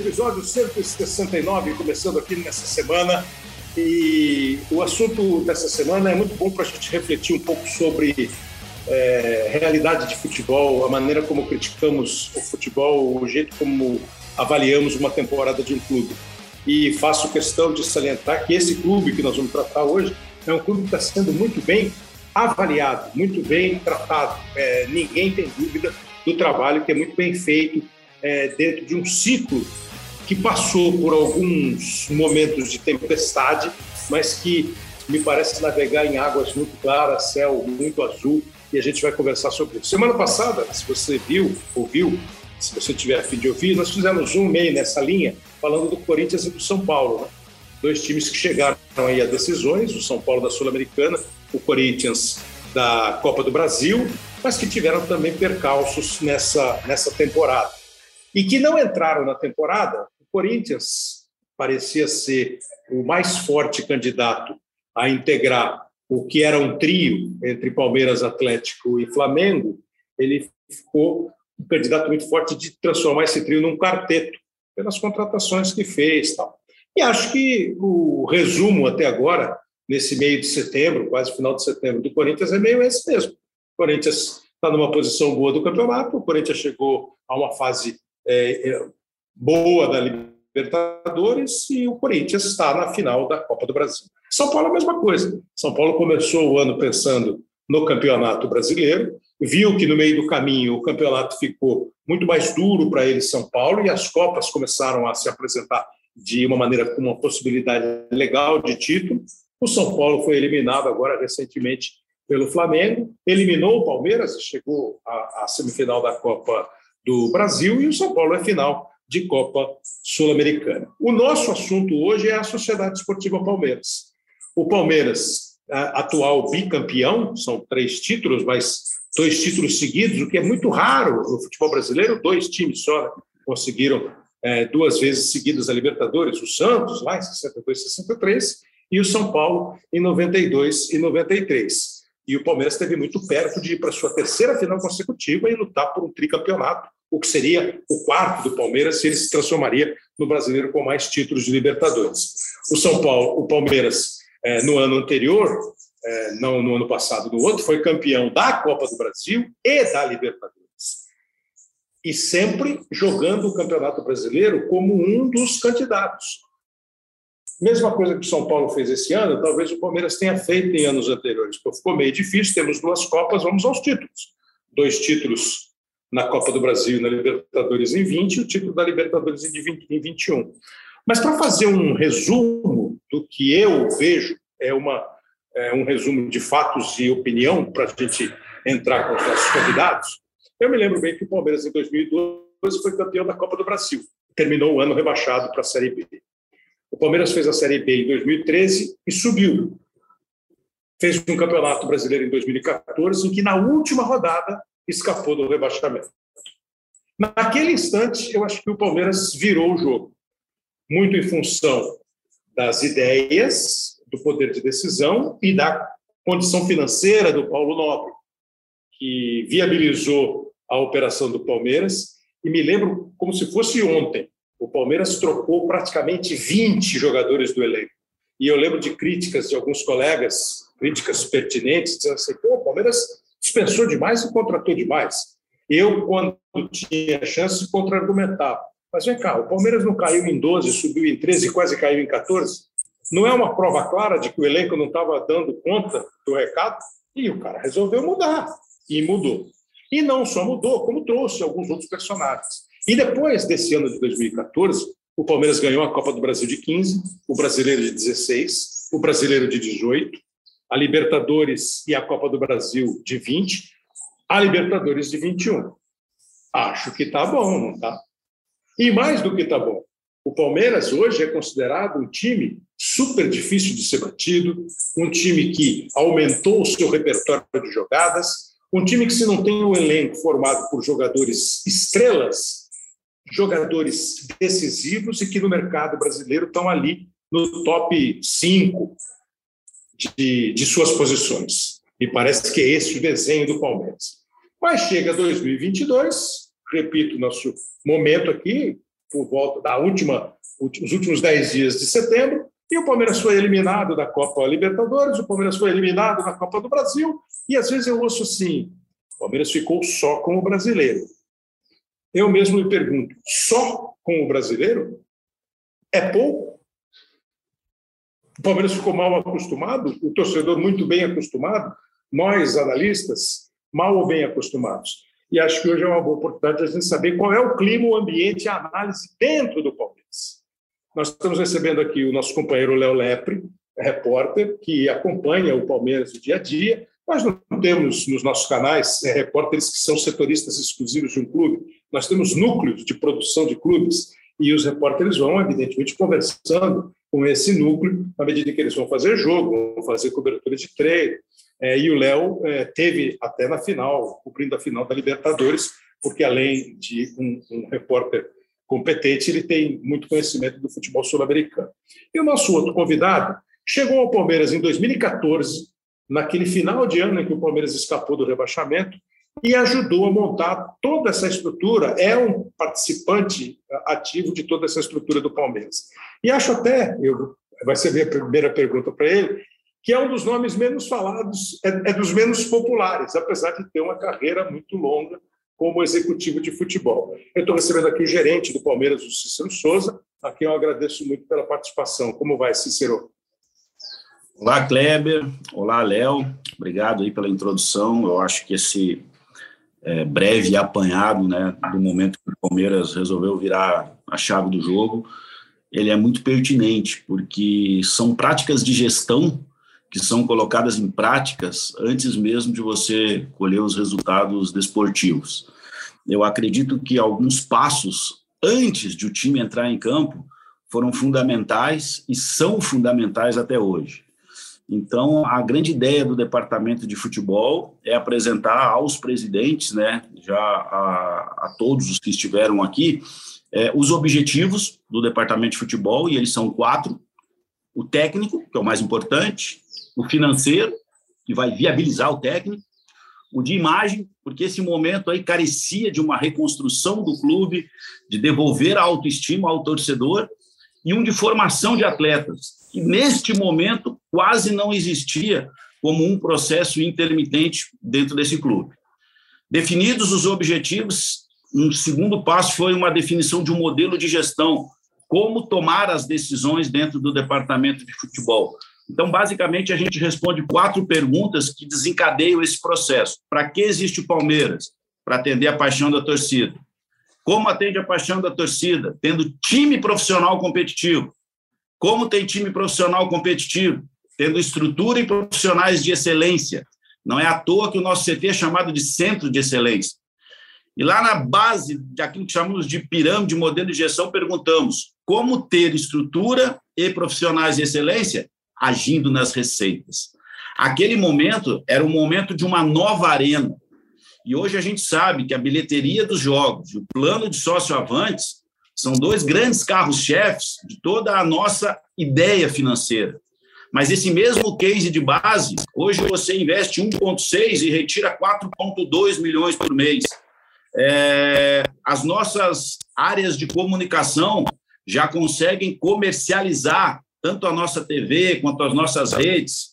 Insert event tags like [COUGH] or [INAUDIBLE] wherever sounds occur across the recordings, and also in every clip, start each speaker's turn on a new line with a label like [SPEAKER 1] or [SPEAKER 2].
[SPEAKER 1] Episódio 169, começando aqui nessa semana. E o assunto dessa semana é muito bom para a gente refletir um pouco sobre é, realidade de futebol, a maneira como criticamos o futebol, o jeito como avaliamos uma temporada de um clube. E faço questão de salientar que esse clube que nós vamos tratar hoje é um clube que está sendo muito bem avaliado, muito bem tratado. É, ninguém tem dúvida do trabalho que é muito bem feito é, dentro de um ciclo que passou por alguns momentos de tempestade, mas que me parece navegar em águas muito claras, céu muito azul, e a gente vai conversar sobre isso. Semana passada, se você viu, ouviu, se você tiver a fim de ouvir, nós fizemos um meio nessa linha, falando do Corinthians e do São Paulo. Né? Dois times que chegaram aí a decisões, o São Paulo da Sul-Americana, o Corinthians da Copa do Brasil, mas que tiveram também percalços nessa, nessa temporada e que não entraram na temporada. Corinthians parecia ser o mais forte candidato a integrar o que era um trio entre Palmeiras, Atlético e Flamengo. Ele ficou um candidato muito forte de transformar esse trio num quarteto, pelas contratações que fez. Tal. E acho que o resumo até agora, nesse meio de setembro, quase final de setembro, do Corinthians é meio esse mesmo. O Corinthians está numa posição boa do campeonato, o Corinthians chegou a uma fase é, boa da Libertadores e o Corinthians está na final da Copa do Brasil. São Paulo a mesma coisa. São Paulo começou o ano pensando no Campeonato Brasileiro, viu que no meio do caminho o campeonato ficou muito mais duro para ele São Paulo e as copas começaram a se apresentar de uma maneira com uma possibilidade legal de título. O São Paulo foi eliminado agora recentemente pelo Flamengo, eliminou o Palmeiras chegou à, à semifinal da Copa do Brasil e o São Paulo é final de Copa Sul-Americana. O nosso assunto hoje é a Sociedade Esportiva Palmeiras. O Palmeiras, atual bicampeão, são três títulos, mas dois títulos seguidos, o que é muito raro no futebol brasileiro, dois times só conseguiram é, duas vezes seguidas a Libertadores, o Santos, lá em 62 e 63, e o São Paulo em 92 e 93. E o Palmeiras esteve muito perto de ir para sua terceira final consecutiva e lutar por um tricampeonato, o que seria o quarto do Palmeiras se ele se transformaria no brasileiro com mais títulos de Libertadores. O São Paulo, o Palmeiras, é, no ano anterior, é, não no ano passado, no outro, foi campeão da Copa do Brasil e da Libertadores. E sempre jogando o Campeonato Brasileiro como um dos candidatos. Mesma coisa que o São Paulo fez esse ano, talvez o Palmeiras tenha feito em anos anteriores, ficou meio difícil, temos duas Copas, vamos aos títulos. Dois títulos na Copa do Brasil e na Libertadores em 20 e o título da Libertadores em 21. Mas para fazer um resumo do que eu vejo, é, uma, é um resumo de fatos e opinião para a gente entrar com os nossos convidados, eu me lembro bem que o Palmeiras em 2012 foi campeão da Copa do Brasil, terminou o ano rebaixado para a Série B. O Palmeiras fez a Série B em 2013 e subiu. Fez um campeonato brasileiro em 2014, em que na última rodada escapou do rebaixamento. Naquele instante, eu acho que o Palmeiras virou o jogo, muito em função das ideias, do poder de decisão e da condição financeira do Paulo Nobre, que viabilizou a operação do Palmeiras. E me lembro como se fosse ontem o Palmeiras trocou praticamente 20 jogadores do elenco. E eu lembro de críticas de alguns colegas, críticas pertinentes, dizendo assim: Pô, o Palmeiras dispensou demais e contratou demais. Eu, quando tinha chance, contra-argumentava. Mas vem cá, o Palmeiras não caiu em 12, subiu em 13 e quase caiu em 14? Não é uma prova clara de que o elenco não estava dando conta do recado? E o cara resolveu mudar. E mudou. E não só mudou, como trouxe alguns outros personagens. E depois desse ano de 2014, o Palmeiras ganhou a Copa do Brasil de 15, o Brasileiro de 16, o Brasileiro de 18, a Libertadores e a Copa do Brasil de 20, a Libertadores de 21. Acho que está bom, não está? E mais do que está bom, o Palmeiras hoje é considerado um time super difícil de ser batido, um time que aumentou o seu repertório de jogadas, um time que, se não tem um elenco formado por jogadores estrelas, jogadores decisivos e que no mercado brasileiro estão ali no top 5 de, de suas posições. E parece que é esse o desenho do Palmeiras. Mas chega 2022, repito, nosso momento aqui, por volta da última, os últimos dez dias de setembro, e o Palmeiras foi eliminado da Copa Libertadores, o Palmeiras foi eliminado da Copa do Brasil, e às vezes eu ouço assim: o Palmeiras ficou só com o brasileiro. Eu mesmo me pergunto: só com o brasileiro? É pouco? O Palmeiras ficou mal acostumado, o torcedor muito bem acostumado, nós, analistas, mal ou bem acostumados. E acho que hoje é uma boa oportunidade de a gente saber qual é o clima, o ambiente, a análise dentro do Palmeiras. Nós estamos recebendo aqui o nosso companheiro Léo Lepre, repórter, que acompanha o Palmeiras no dia a dia. Nós não temos nos nossos canais é, repórteres que são setoristas exclusivos de um clube. Nós temos núcleos de produção de clubes e os repórteres vão, evidentemente, conversando com esse núcleo à medida que eles vão fazer jogo, vão fazer cobertura de treino, é, e o Léo é, teve até na final, cobrindo a final da Libertadores, porque além de um, um repórter competente, ele tem muito conhecimento do futebol sul-americano. E o nosso outro convidado chegou ao Palmeiras em 2014, naquele final de ano em que o Palmeiras escapou do rebaixamento, e ajudou a montar toda essa estrutura, é um participante ativo de toda essa estrutura do Palmeiras. E acho até, eu, vai ser a primeira pergunta para ele, que é um dos nomes menos falados, é, é dos menos populares, apesar de ter uma carreira muito longa como executivo de futebol. Eu estou recebendo aqui o gerente do Palmeiras, o Cícero Souza, a quem eu agradeço muito pela participação. Como vai, Cícero?
[SPEAKER 2] Olá, Kleber. Olá, Léo. Obrigado aí pela introdução. Eu acho que esse é, breve apanhado né, do momento que o Palmeiras resolveu virar a chave do jogo, ele é muito pertinente, porque são práticas de gestão que são colocadas em práticas antes mesmo de você colher os resultados desportivos. Eu acredito que alguns passos antes de o time entrar em campo foram fundamentais e são fundamentais até hoje. Então, a grande ideia do departamento de futebol é apresentar aos presidentes, né, já a, a todos os que estiveram aqui, é, os objetivos do departamento de futebol, e eles são quatro: o técnico, que é o mais importante, o financeiro, que vai viabilizar o técnico, o de imagem, porque esse momento aí carecia de uma reconstrução do clube, de devolver a autoestima ao torcedor, e um de formação de atletas, que neste momento quase não existia como um processo intermitente dentro desse clube. Definidos os objetivos, um segundo passo foi uma definição de um modelo de gestão, como tomar as decisões dentro do departamento de futebol. Então, basicamente, a gente responde quatro perguntas que desencadeiam esse processo. Para que existe o Palmeiras? Para atender a paixão da torcida. Como atende a paixão da torcida? Tendo time profissional competitivo. Como tem time profissional competitivo? Tendo estrutura e profissionais de excelência. Não é à toa que o nosso CT é chamado de centro de excelência. E lá na base daquilo que chamamos de pirâmide, modelo de gestão, perguntamos como ter estrutura e profissionais de excelência agindo nas receitas. Aquele momento era o momento de uma nova arena. E hoje a gente sabe que a bilheteria dos jogos e o plano de sócio avantes são dois grandes carros-chefes de toda a nossa ideia financeira. Mas esse mesmo case de base, hoje você investe 1,6 e retira 4,2 milhões por mês. É, as nossas áreas de comunicação já conseguem comercializar tanto a nossa TV quanto as nossas redes.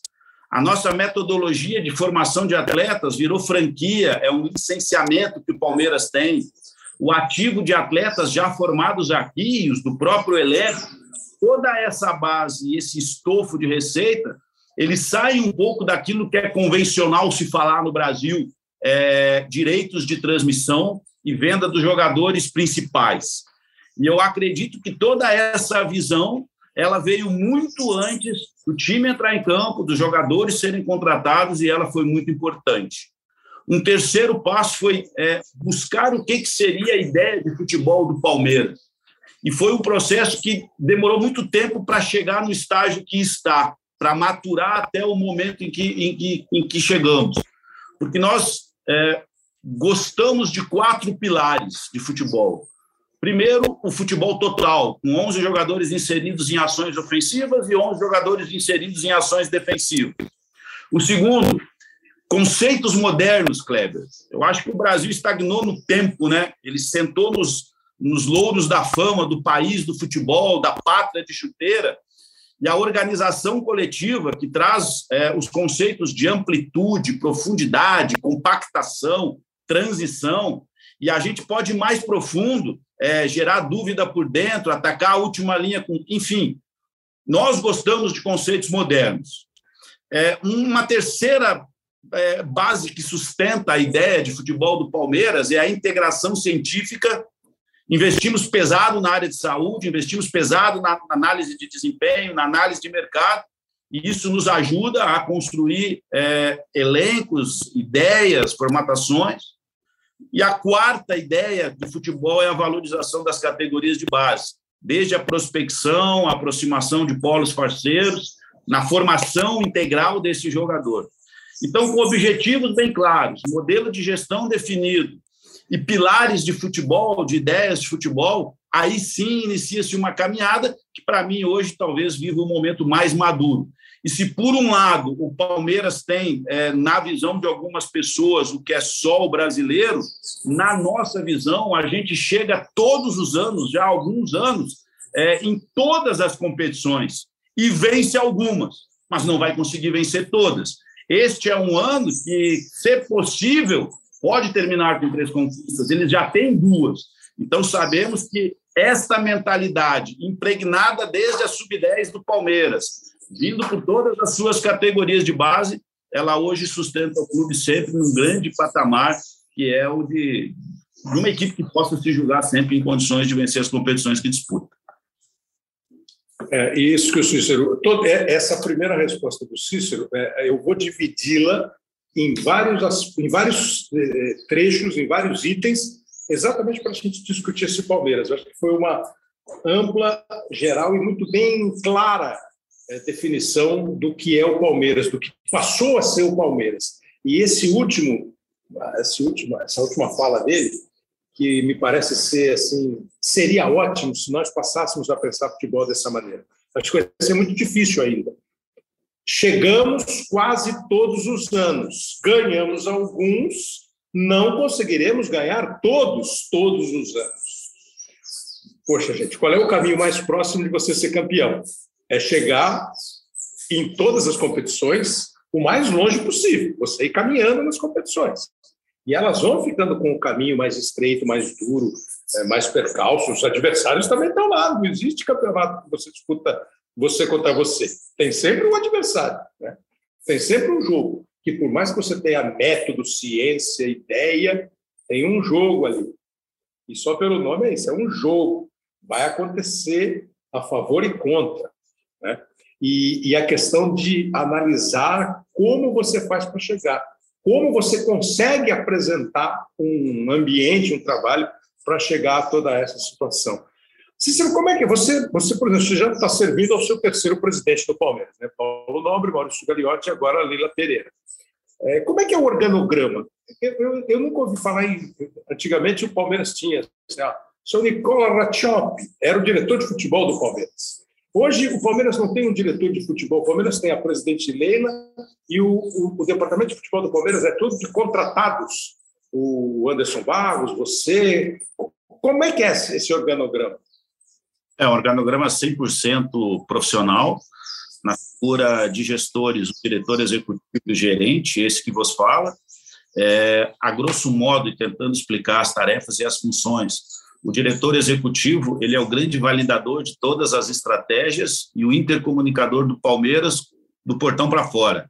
[SPEAKER 2] A nossa metodologia de formação de atletas virou franquia, é um licenciamento que o Palmeiras tem. O ativo de atletas já formados aqui, os do próprio elenco, toda essa base, esse estofo de receita, ele sai um pouco daquilo que é convencional se falar no Brasil, é, direitos de transmissão e venda dos jogadores principais. E eu acredito que toda essa visão ela veio muito antes do time entrar em campo, dos jogadores serem contratados, e ela foi muito importante. Um terceiro passo foi é, buscar o que, que seria a ideia de futebol do Palmeiras. E foi um processo que demorou muito tempo para chegar no estágio que está, para maturar até o momento em que, em que, em que chegamos. Porque nós é, gostamos de quatro pilares de futebol. Primeiro, o futebol total, com 11 jogadores inseridos em ações ofensivas e 11 jogadores inseridos em ações defensivas. O segundo, conceitos modernos, Kleber. Eu acho que o Brasil estagnou no tempo, né? Ele sentou nos, nos louros da fama do país do futebol, da pátria de chuteira, e a organização coletiva, que traz é, os conceitos de amplitude, profundidade, compactação, transição, e a gente pode ir mais profundo, é, gerar dúvida por dentro, atacar a última linha, com, enfim. Nós gostamos de conceitos modernos. É, uma terceira é, base que sustenta a ideia de futebol do Palmeiras é a integração científica Investimos pesado na área de saúde, investimos pesado na análise de desempenho, na análise de mercado, e isso nos ajuda a construir é, elencos, ideias, formatações. E a quarta ideia do futebol é a valorização das categorias de base, desde a prospecção, a aproximação de polos parceiros, na formação integral desse jogador. Então, com objetivos bem claros, modelo de gestão definido, e pilares de futebol, de ideias de futebol, aí sim inicia-se uma caminhada que, para mim, hoje talvez viva um momento mais maduro. E se, por um lado, o Palmeiras tem, é, na visão de algumas pessoas, o que é só o brasileiro, na nossa visão, a gente chega todos os anos, já há alguns anos, é, em todas as competições e vence algumas, mas não vai conseguir vencer todas. Este é um ano que, se possível, pode terminar com três conquistas, eles já têm duas. Então, sabemos que esta mentalidade, impregnada desde a sub-10 do Palmeiras, vindo por todas as suas categorias de base, ela hoje sustenta o clube sempre num grande patamar, que é o de, uma equipe que possa se julgar sempre em condições de vencer as competições que disputa.
[SPEAKER 1] É, isso que o Cícero. Toda, é, essa primeira resposta do Cícero, é, eu vou dividi-la em vários, em vários eh, trechos, em vários itens, exatamente para a gente discutir esse Palmeiras. Eu acho que foi uma ampla, geral e muito bem clara definição do que é o Palmeiras, do que passou a ser o Palmeiras. E esse último, esse último essa última fala dele, que me parece ser assim, seria ótimo se nós passássemos a pensar futebol dessa maneira. Acho que vai ser muito difícil ainda. Chegamos quase todos os anos, ganhamos alguns, não conseguiremos ganhar todos, todos os anos. Poxa, gente, qual é o caminho mais próximo de você ser campeão? É chegar em todas as competições o mais longe possível, você ir caminhando nas competições. E elas vão ficando com o caminho mais estreito, mais duro, é, mais percalço. Os adversários também estão lá. Não existe campeonato que você disputa você contra você. Tem sempre um adversário, né? tem sempre um jogo, que por mais que você tenha método, ciência, ideia, tem um jogo ali. E só pelo nome é isso, é um jogo. Vai acontecer a favor e contra. Né? E, e a questão de analisar como você faz para chegar, como você consegue apresentar um ambiente, um trabalho para chegar a toda essa situação. Cícero, como é que? Você, você por exemplo, você já está servindo ao seu terceiro presidente do Palmeiras, né? Paulo Nobre, Maurício Gagliotti e agora Lila Pereira. É, como é que é o organograma? Eu, eu, eu, nunca ouvi falar em. Antigamente o Palmeiras tinha. Assim, ah, seu Nicola Ratchop era o diretor de futebol do Palmeiras. Hoje o Palmeiras não tem um diretor de futebol, o Palmeiras tem a presidente Leila e o, o, o departamento de futebol do Palmeiras é todo de contratados. O Anderson Barros, você. Como é que é esse organograma?
[SPEAKER 2] É um organograma 100% profissional, na figura de gestores, o diretor executivo e gerente, esse que vos fala, é, a grosso modo, e tentando explicar as tarefas e as funções. O diretor executivo ele é o grande validador de todas as estratégias e o intercomunicador do Palmeiras do portão para fora,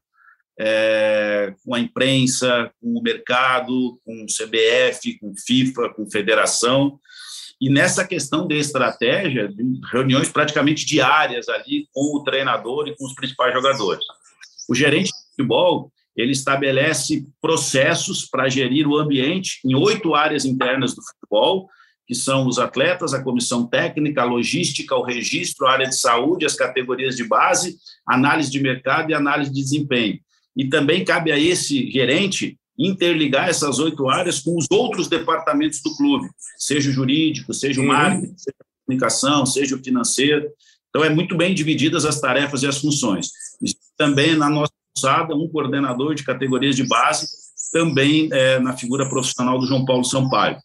[SPEAKER 2] é, com a imprensa, com o mercado, com o CBF, com FIFA, com federação. E nessa questão de estratégia, reuniões praticamente diárias ali com o treinador e com os principais jogadores. O gerente de futebol, ele estabelece processos para gerir o ambiente em oito áreas internas do futebol, que são os atletas, a comissão técnica, a logística, o registro, a área de saúde, as categorias de base, análise de mercado e análise de desempenho. E também cabe a esse gerente interligar essas oito áreas com os outros departamentos do clube, seja o jurídico, seja o uhum. marketing, seja a comunicação, seja o financeiro. Então, é muito bem divididas as tarefas e as funções. também na nossa alçada, um coordenador de categorias de base, também é, na figura profissional do João Paulo Sampaio.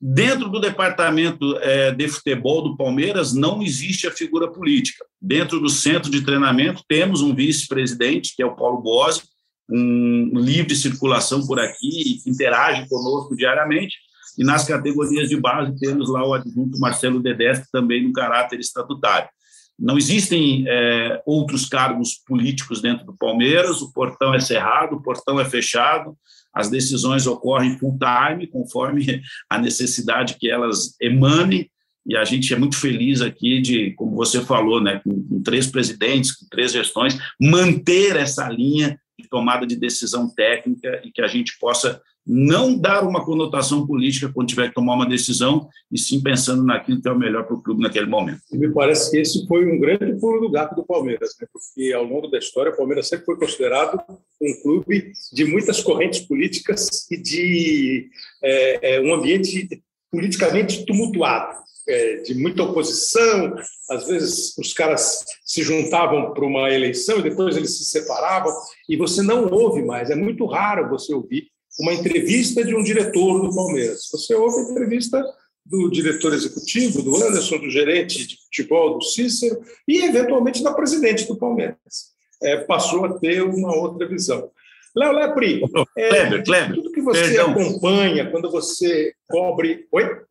[SPEAKER 2] Dentro do departamento é, de futebol do Palmeiras não existe a figura política. Dentro do centro de treinamento temos um vice-presidente, que é o Paulo Bose, um livre circulação por aqui, que interage conosco diariamente, e nas categorias de base temos lá o adjunto Marcelo Dedestre, também no caráter estatutário. Não existem é, outros cargos políticos dentro do Palmeiras, o portão é cerrado, o portão é fechado, as decisões ocorrem full time, conforme a necessidade que elas emanem, e a gente é muito feliz aqui de, como você falou, né, com, com três presidentes, com três gestões, manter essa linha de tomada de decisão técnica e que a gente possa não dar uma conotação política quando tiver que tomar uma decisão, e sim pensando naquilo que é o melhor para o clube naquele momento.
[SPEAKER 1] E me parece que esse foi um grande pulo do gato do Palmeiras, né? porque ao longo da história o Palmeiras sempre foi considerado um clube de muitas correntes políticas e de é, é, um ambiente politicamente tumultuado é, de muita oposição, às vezes os caras se juntavam para uma eleição e depois eles se separavam, e você não ouve mais, é muito raro você ouvir uma entrevista de um diretor do Palmeiras. Você ouve a entrevista do diretor executivo, do Anderson, do gerente de futebol, do Cícero, e eventualmente da presidente do Palmeiras. É, passou a ter uma outra visão. Léo Lepri, é, Kleber, Kleber, tudo que você perdão. acompanha, quando você cobre. Oi?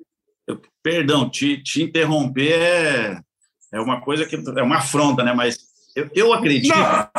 [SPEAKER 2] perdão, te, te interromper é, é uma coisa que é uma afronta, né? Mas eu, eu acredito não.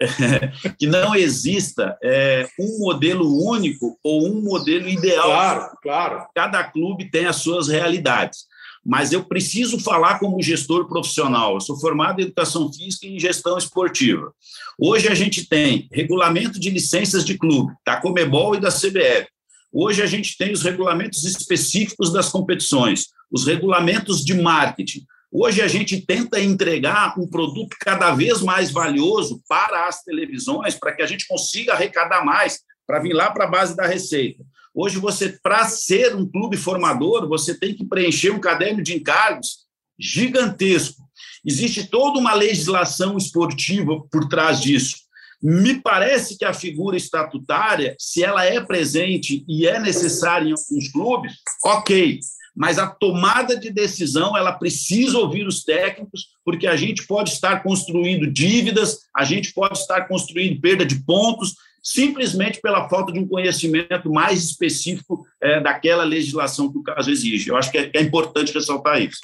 [SPEAKER 2] [LAUGHS] que não exista é, um modelo único ou um modelo ideal.
[SPEAKER 1] Claro, claro.
[SPEAKER 2] Cada clube tem as suas realidades. Mas eu preciso falar como gestor profissional. Eu sou formado em educação física e em gestão esportiva. Hoje a gente tem regulamento de licenças de clube, da Comebol e da CBF. Hoje a gente tem os regulamentos específicos das competições, os regulamentos de marketing. Hoje a gente tenta entregar um produto cada vez mais valioso para as televisões, para que a gente consiga arrecadar mais, para vir lá para a base da receita. Hoje você, para ser um clube formador, você tem que preencher um caderno de encargos gigantesco. Existe toda uma legislação esportiva por trás disso. Me parece que a figura estatutária, se ela é presente e é necessária em alguns clubes, ok, mas a tomada de decisão ela precisa ouvir os técnicos, porque a gente pode estar construindo dívidas, a gente pode estar construindo perda de pontos, simplesmente pela falta de um conhecimento mais específico é, daquela legislação que o caso exige. Eu acho que é, é importante ressaltar isso.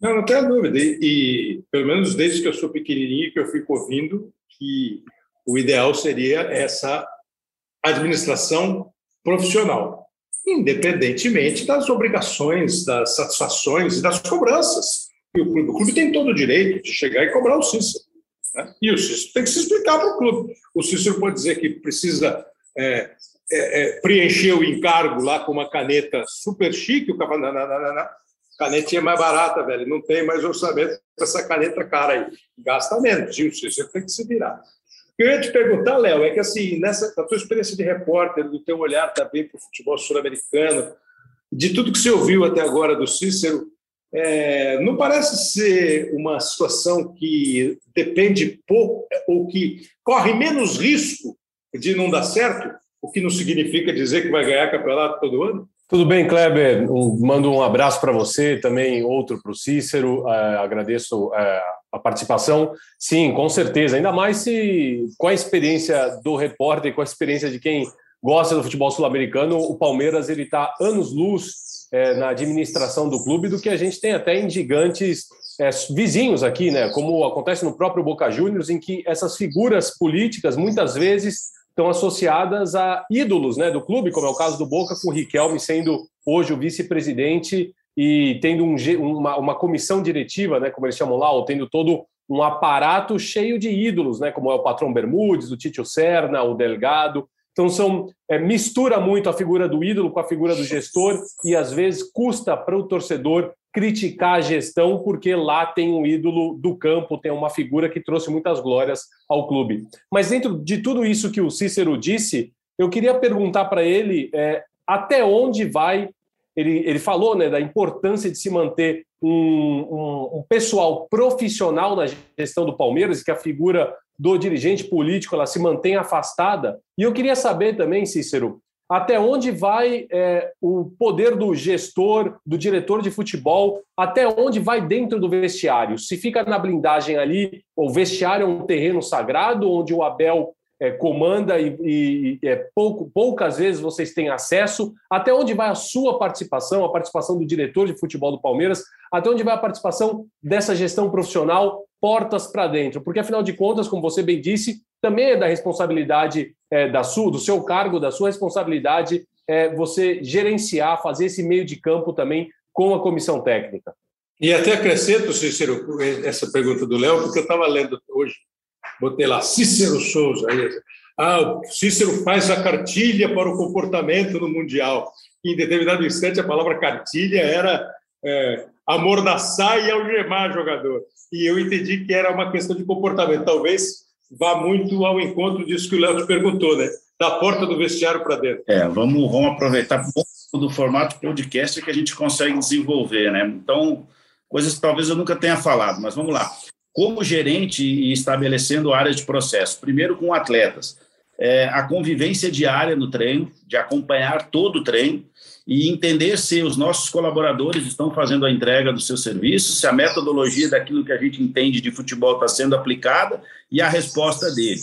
[SPEAKER 1] Não, não tenho dúvida. E, e, pelo menos desde que eu sou pequenininho, que eu fico ouvindo que o ideal seria essa administração profissional, independentemente das obrigações, das satisfações e das cobranças. E o clube, o clube tem todo o direito de chegar e cobrar o Cícero. Né? E o Cícero tem que se explicar para o clube. O Cícero pode dizer que precisa é, é, é, preencher o encargo lá com uma caneta super chique, o não, canetinha mais barata, velho, não tem mais orçamento para essa caneta cara aí. Gasta menos, e o Cícero tem que se virar. Eu ia te perguntar, Léo, é que assim, nessa na tua experiência de repórter, do teu olhar também para o futebol sul-americano, de tudo que você ouviu até agora do Cícero, é, não parece ser uma situação que depende pouco ou que corre menos risco de não dar certo, o que não significa dizer que vai ganhar campeonato todo ano?
[SPEAKER 3] Tudo bem, Kleber. Um, mando um abraço para você, também outro para o Cícero. Uh, agradeço uh, a participação. Sim, com certeza. Ainda mais se com a experiência do repórter, com a experiência de quem gosta do futebol sul-americano, o Palmeiras ele está anos luz é, na administração do clube do que a gente tem até em gigantes vizinhos aqui, né? Como acontece no próprio Boca Juniors, em que essas figuras políticas muitas vezes estão associadas a ídolos né, do clube, como é o caso do Boca, com o Riquelme sendo hoje o vice-presidente e tendo um, uma, uma, comissão diretiva, né, como eles chamam lá, ou tendo todo um aparato cheio de ídolos, né, como é o patrão Bermudes, o Títio Serna, o Delgado. Então são é, mistura muito a figura do ídolo com a figura do gestor e às vezes custa para o torcedor criticar a gestão, porque lá tem um ídolo do campo, tem uma figura que trouxe muitas glórias ao clube. Mas dentro de tudo isso que o Cícero disse, eu queria perguntar para ele é, até onde vai. Ele, ele falou né, da importância de se manter um, um, um pessoal profissional na gestão do Palmeiras, que a figura do dirigente político ela se mantém afastada. E eu queria saber também, Cícero, até onde vai é, o poder do gestor, do diretor de futebol, até onde vai dentro do vestiário. Se fica na blindagem ali, o vestiário é um terreno sagrado, onde o Abel é, comanda e, e é, pouco, poucas vezes vocês têm acesso, até onde vai a sua participação, a participação do diretor de futebol do Palmeiras, até onde vai a participação dessa gestão profissional, portas para dentro, porque afinal de contas, como você bem disse, também é da responsabilidade é, da sua, do seu cargo, da sua responsabilidade, é, você gerenciar, fazer esse meio de campo também com a comissão técnica.
[SPEAKER 1] E até acrescento, Cícero, essa pergunta do Léo, porque eu estava lendo hoje botei lá Cícero Souza. Ah, o Cícero faz a cartilha para o comportamento no Mundial. Em determinado instante, a palavra cartilha era é, amordaçar e algemar jogador. E eu entendi que era uma questão de comportamento. Talvez vá muito ao encontro disso que o Léo te perguntou, né? Da porta do vestiário para dentro.
[SPEAKER 2] É, vamos, vamos aproveitar do formato podcast que a gente consegue desenvolver, né? Então, coisas que talvez eu nunca tenha falado, mas vamos lá como gerente e estabelecendo áreas de processo. Primeiro com atletas. É, a convivência diária no treino, de acompanhar todo o treino e entender se os nossos colaboradores estão fazendo a entrega do seu serviço, se a metodologia daquilo que a gente entende de futebol está sendo aplicada e a resposta dele.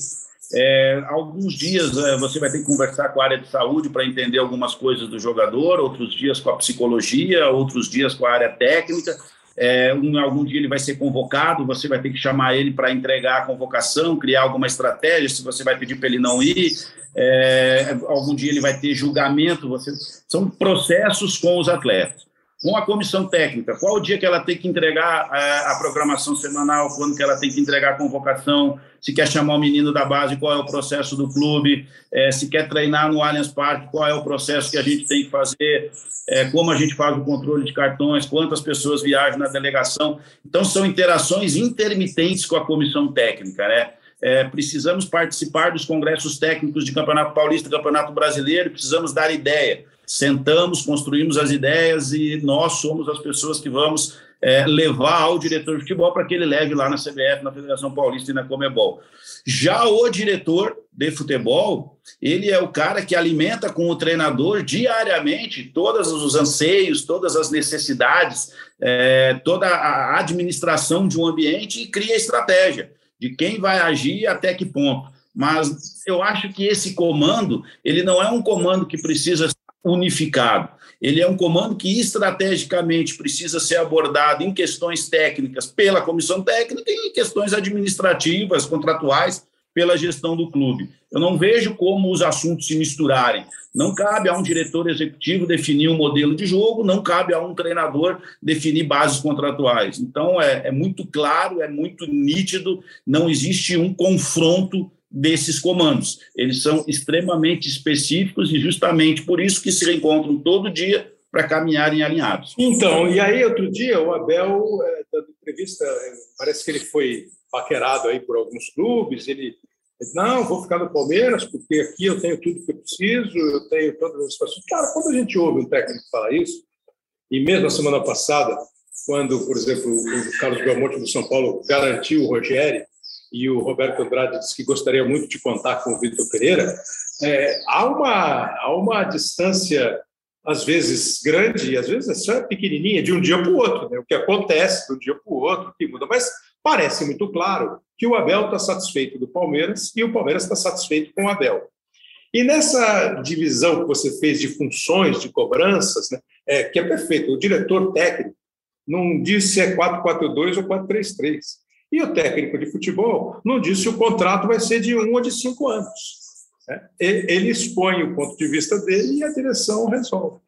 [SPEAKER 2] É, alguns dias é, você vai ter que conversar com a área de saúde para entender algumas coisas do jogador, outros dias com a psicologia, outros dias com a área técnica, é, um, algum dia ele vai ser convocado, você vai ter que chamar ele para entregar a convocação, criar alguma estratégia, se você vai pedir para ele não ir, é, algum dia ele vai ter julgamento, você, são processos com os atletas com a comissão técnica, qual o dia que ela tem que entregar a, é, a, programação semanal, quando que ela tem que entregar a convocação, se quer chamar o menino da base, qual é o processo do clube, é, se quer treinar no Allianz Parque, qual é o processo que a gente tem que fazer, é, como a gente faz o controle de cartões, quantas pessoas viajam na delegação. Então, são interações intermitentes com a comissão técnica, né? É, precisamos participar dos congressos técnicos de Campeonato Paulista Campeonato Brasileiro, precisamos dar ideia sentamos, construímos as ideias e nós somos as pessoas que vamos é, levar ao diretor de futebol para que ele leve lá na CBF, na Federação Paulista e na Comebol. Já o diretor de futebol, ele é o cara que alimenta com o treinador diariamente todos os anseios, todas as necessidades, é, toda a administração de um ambiente e cria estratégia de quem vai agir até que ponto. Mas eu acho que esse comando, ele não é um comando que precisa unificado. Ele é um comando que estrategicamente precisa ser abordado em questões técnicas pela comissão técnica e em questões administrativas, contratuais, pela gestão do clube. Eu não vejo como os assuntos se misturarem. Não cabe a um diretor executivo definir um modelo de jogo, não cabe a um treinador definir bases contratuais. Então, é, é muito claro, é muito nítido, não existe um confronto desses comandos. Eles são extremamente específicos e justamente por isso que se reencontram todo dia para caminharem alinhados.
[SPEAKER 1] Então, e aí outro dia o Abel, é, dando entrevista, parece que ele foi paquerado aí por alguns clubes, ele disse, não, vou ficar no Palmeiras porque aqui eu tenho tudo que eu preciso, eu tenho todas as situações. Cara, quando a gente ouve um técnico falar isso, e mesmo a semana passada, quando, por exemplo, o Carlos Belmonte do São Paulo garantiu o Rogério, e o Roberto Andrade disse que gostaria muito de contar com o Vitor Pereira, é, há, uma, há uma distância, às vezes grande, e às vezes é só pequenininha, de um dia para o outro, né? o que acontece de um dia para o outro, que muda, mas parece muito claro que o Abel está satisfeito do Palmeiras e o Palmeiras está satisfeito com o Abel. E nessa divisão que você fez de funções, de cobranças, né, é, que é perfeito, o diretor técnico não diz se é 4-4-2 ou 4-3-3. E o técnico de futebol não diz se o contrato vai ser de um ou de cinco anos. Né? Ele expõe o ponto de vista dele e a direção resolve.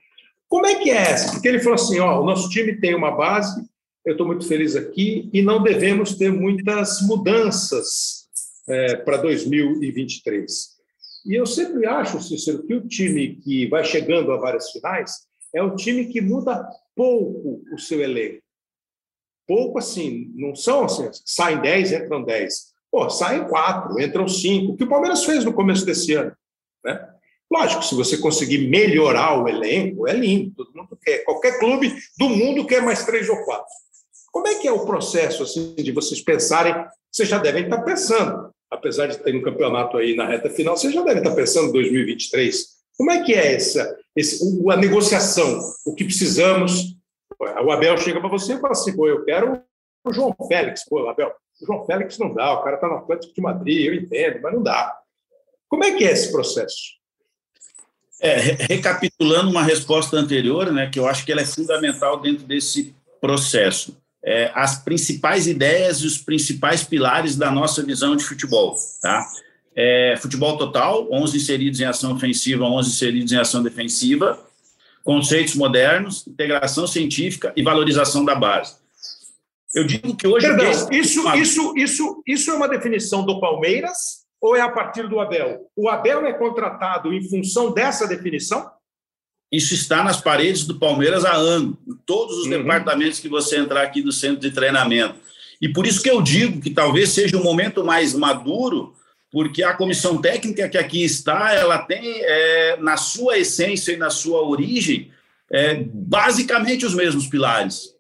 [SPEAKER 1] Como é que é essa? Porque ele falou assim: ó, o nosso time tem uma base, eu estou muito feliz aqui e não devemos ter muitas mudanças é, para 2023. E eu sempre acho, Cícero, que o time que vai chegando a várias finais é o time que muda pouco o seu elenco pouco assim, não são assim, saem 10, entram 10. Pô, saem 4, entram 5, que o Palmeiras fez no começo desse ano. Né? Lógico, se você conseguir melhorar o elenco, é lindo, todo mundo quer. Qualquer clube do mundo quer mais três ou quatro. Como é que é o processo assim, de vocês pensarem? Vocês já devem estar pensando, apesar de ter um campeonato aí na reta final, vocês já devem estar pensando em 2023. Como é que é essa, a negociação? O que precisamos? O Abel chega para você e fala assim: pô, eu quero o João Félix. Pô, Abel, o João Félix não dá, o cara está no Atlético de Madrid, eu entendo, mas não dá. Como é que é esse processo?
[SPEAKER 2] É, recapitulando uma resposta anterior, né, que eu acho que ela é fundamental dentro desse processo. É, as principais ideias e os principais pilares da nossa visão de futebol. Tá? É, futebol total, 11 inseridos em ação ofensiva, 11 inseridos em ação defensiva, conceitos modernos, integração científica e valorização da base.
[SPEAKER 1] Eu digo que hoje... Perdão, isso, isso, isso, isso é uma definição do Palmeiras ou é a partir do Abel? O Abel é contratado em função dessa definição?
[SPEAKER 2] Isso está nas paredes do Palmeiras há anos, em todos os uhum. departamentos que você entrar aqui do centro de treinamento. E por isso que eu digo que talvez seja um momento mais maduro, porque a comissão técnica que aqui está, ela tem, é, na sua essência e na sua origem, é, basicamente os mesmos pilares.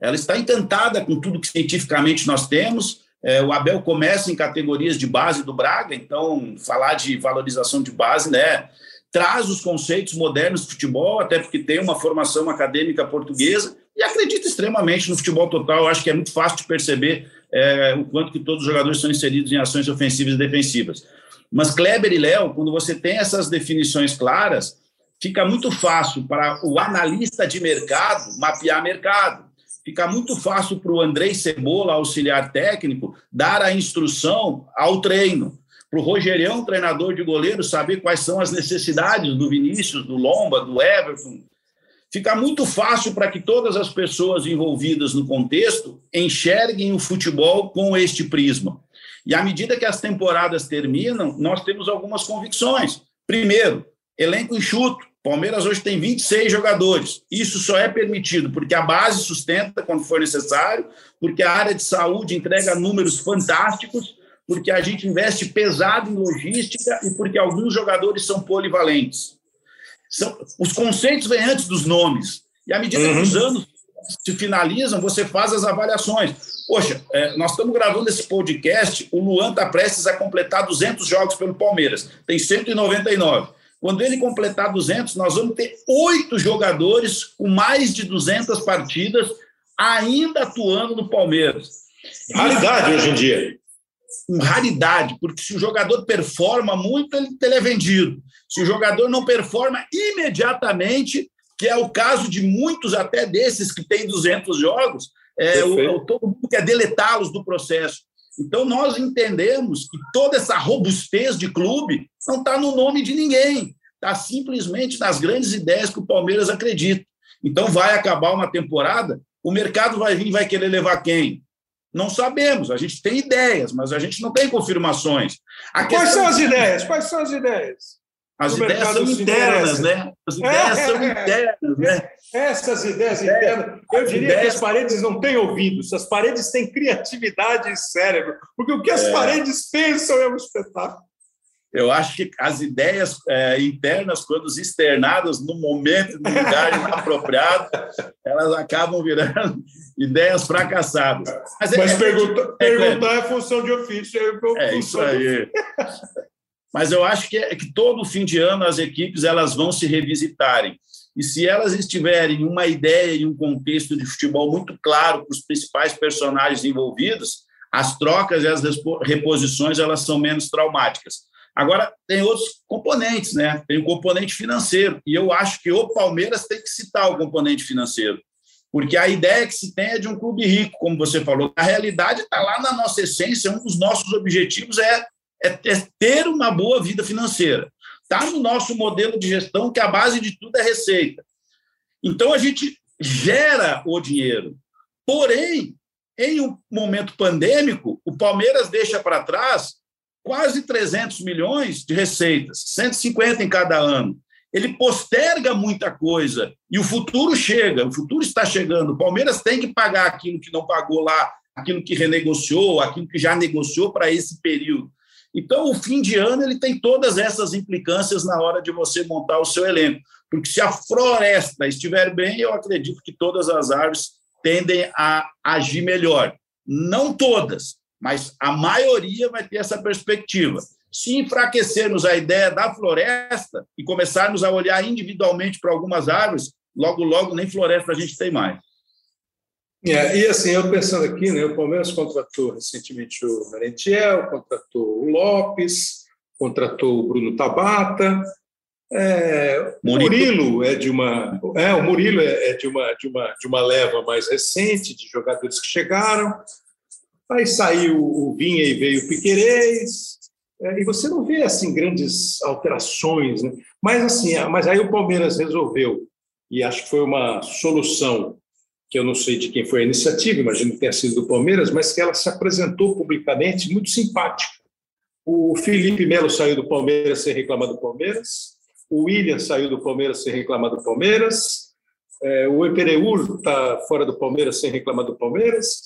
[SPEAKER 2] Ela está encantada com tudo que cientificamente nós temos, é, o Abel começa em categorias de base do Braga, então falar de valorização de base, né? Traz os conceitos modernos de futebol, até porque tem uma formação acadêmica portuguesa e acredita extremamente no futebol total. Eu acho que é muito fácil de perceber é, o quanto que todos os jogadores são inseridos em ações ofensivas e defensivas. Mas Kleber e Léo, quando você tem essas definições claras, fica muito fácil para o analista de mercado mapear mercado fica muito fácil para o Andrei Cebola, auxiliar técnico, dar a instrução ao treino. Para o Rogerião, treinador de goleiro, saber quais são as necessidades do Vinícius, do Lomba, do Everton. Fica muito fácil para que todas as pessoas envolvidas no contexto enxerguem o futebol com este prisma. E à medida que as temporadas terminam, nós temos algumas convicções. Primeiro, elenco enxuto. Palmeiras hoje tem 26 jogadores. Isso só é permitido porque a base sustenta quando for necessário, porque a área de saúde entrega números fantásticos, porque a gente investe pesado em logística e porque alguns jogadores são polivalentes. São, os conceitos vêm antes dos nomes. E à medida uhum. que os anos se finalizam, você faz as avaliações. Poxa, é, nós estamos gravando esse podcast, o Luan está prestes a completar 200 jogos pelo Palmeiras, tem 199. Quando ele completar 200, nós vamos ter oito jogadores com mais de 200 partidas ainda atuando no Palmeiras.
[SPEAKER 1] Raridade hoje em dia.
[SPEAKER 2] Raridade, porque se o jogador performa muito, ele, ele é vendido. Se o jogador não performa imediatamente, que é o caso de muitos até desses que têm 200 jogos, é, o, todo mundo quer deletá-los do processo. Então, nós entendemos que toda essa robustez de clube não está no nome de ninguém, está simplesmente nas grandes ideias que o Palmeiras acredita. Então, vai acabar uma temporada, o mercado vai vir e vai querer levar quem? Não sabemos, a gente tem ideias, mas a gente não tem confirmações.
[SPEAKER 1] A Quais são as ideias? Quais são as ideias?
[SPEAKER 2] As ideias são internas, né? As ideias é, são internas, né?
[SPEAKER 1] Essas ideias internas. Eu diria ideias... que as paredes não têm ouvidos, as paredes têm criatividade e cérebro, porque o que as é. paredes pensam é um espetáculo.
[SPEAKER 2] Eu acho que as ideias é, internas, quando externadas no momento, no lugar [LAUGHS] apropriado, elas acabam virando ideias fracassadas.
[SPEAKER 1] Mas, Mas é, pergunta, é, perguntar é, função de ofício.
[SPEAKER 2] É, é isso aí. [LAUGHS] Mas eu acho que, é, que todo fim de ano as equipes elas vão se revisitarem. E se elas estiverem uma ideia e um contexto de futebol muito claro para os principais personagens envolvidos, as trocas e as reposições elas são menos traumáticas. Agora, tem outros componentes, né? Tem o componente financeiro. E eu acho que o Palmeiras tem que citar o componente financeiro. Porque a ideia que se tem é de um clube rico, como você falou. A realidade está lá na nossa essência. Um dos nossos objetivos é, é, é ter uma boa vida financeira. Está no nosso modelo de gestão, que a base de tudo é receita. Então, a gente gera o dinheiro. Porém, em um momento pandêmico, o Palmeiras deixa para trás quase 300 milhões de receitas, 150 em cada ano. Ele posterga muita coisa e o futuro chega, o futuro está chegando. O Palmeiras tem que pagar aquilo que não pagou lá, aquilo que renegociou, aquilo que já negociou para esse período. Então, o fim de ano ele tem todas essas implicâncias na hora de você montar o seu elenco, porque se a floresta estiver bem, eu acredito que todas as árvores tendem a agir melhor. Não todas, mas a maioria vai ter essa perspectiva. se enfraquecermos a ideia da floresta e começarmos a olhar individualmente para algumas árvores, logo, logo, nem floresta a gente tem mais.
[SPEAKER 1] É, e assim, eu pensando aqui, né, o Palmeiras contratou recentemente o Merentiel, contratou o Lopes, contratou o Bruno Tabata, é, o Murilo é de uma, é, o Murilo é, é, de uma de uma de uma leva mais recente de jogadores que chegaram. Aí saiu o Vinha e veio o Piquerez. É, e você não vê assim grandes alterações, né? Mas assim, mas aí o Palmeiras resolveu e acho que foi uma solução que eu não sei de quem foi a iniciativa, imagino que tenha sido do Palmeiras, mas que ela se apresentou publicamente muito simpática. O Felipe Melo saiu do Palmeiras sem reclamar do Palmeiras, o William saiu do Palmeiras sem reclamar do Palmeiras, é, o Epereur está fora do Palmeiras sem reclamar do Palmeiras,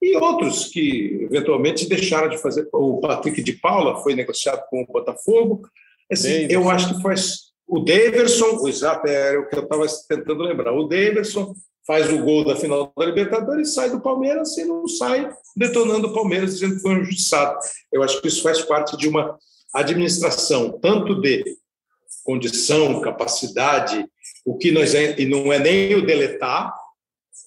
[SPEAKER 1] e outros que eventualmente deixaram de fazer. O Patrick de Paula foi negociado com o Botafogo. Assim, eu acho que faz. O Daverson, o Zap era o que eu estava tentando lembrar. O Daverson faz o gol da final da Libertadores, sai do Palmeiras e não sai detonando o Palmeiras, dizendo que foi injustiçado. Eu acho que isso faz parte de uma administração, tanto de condição, capacidade, o que nós é, e não é nem o deletar,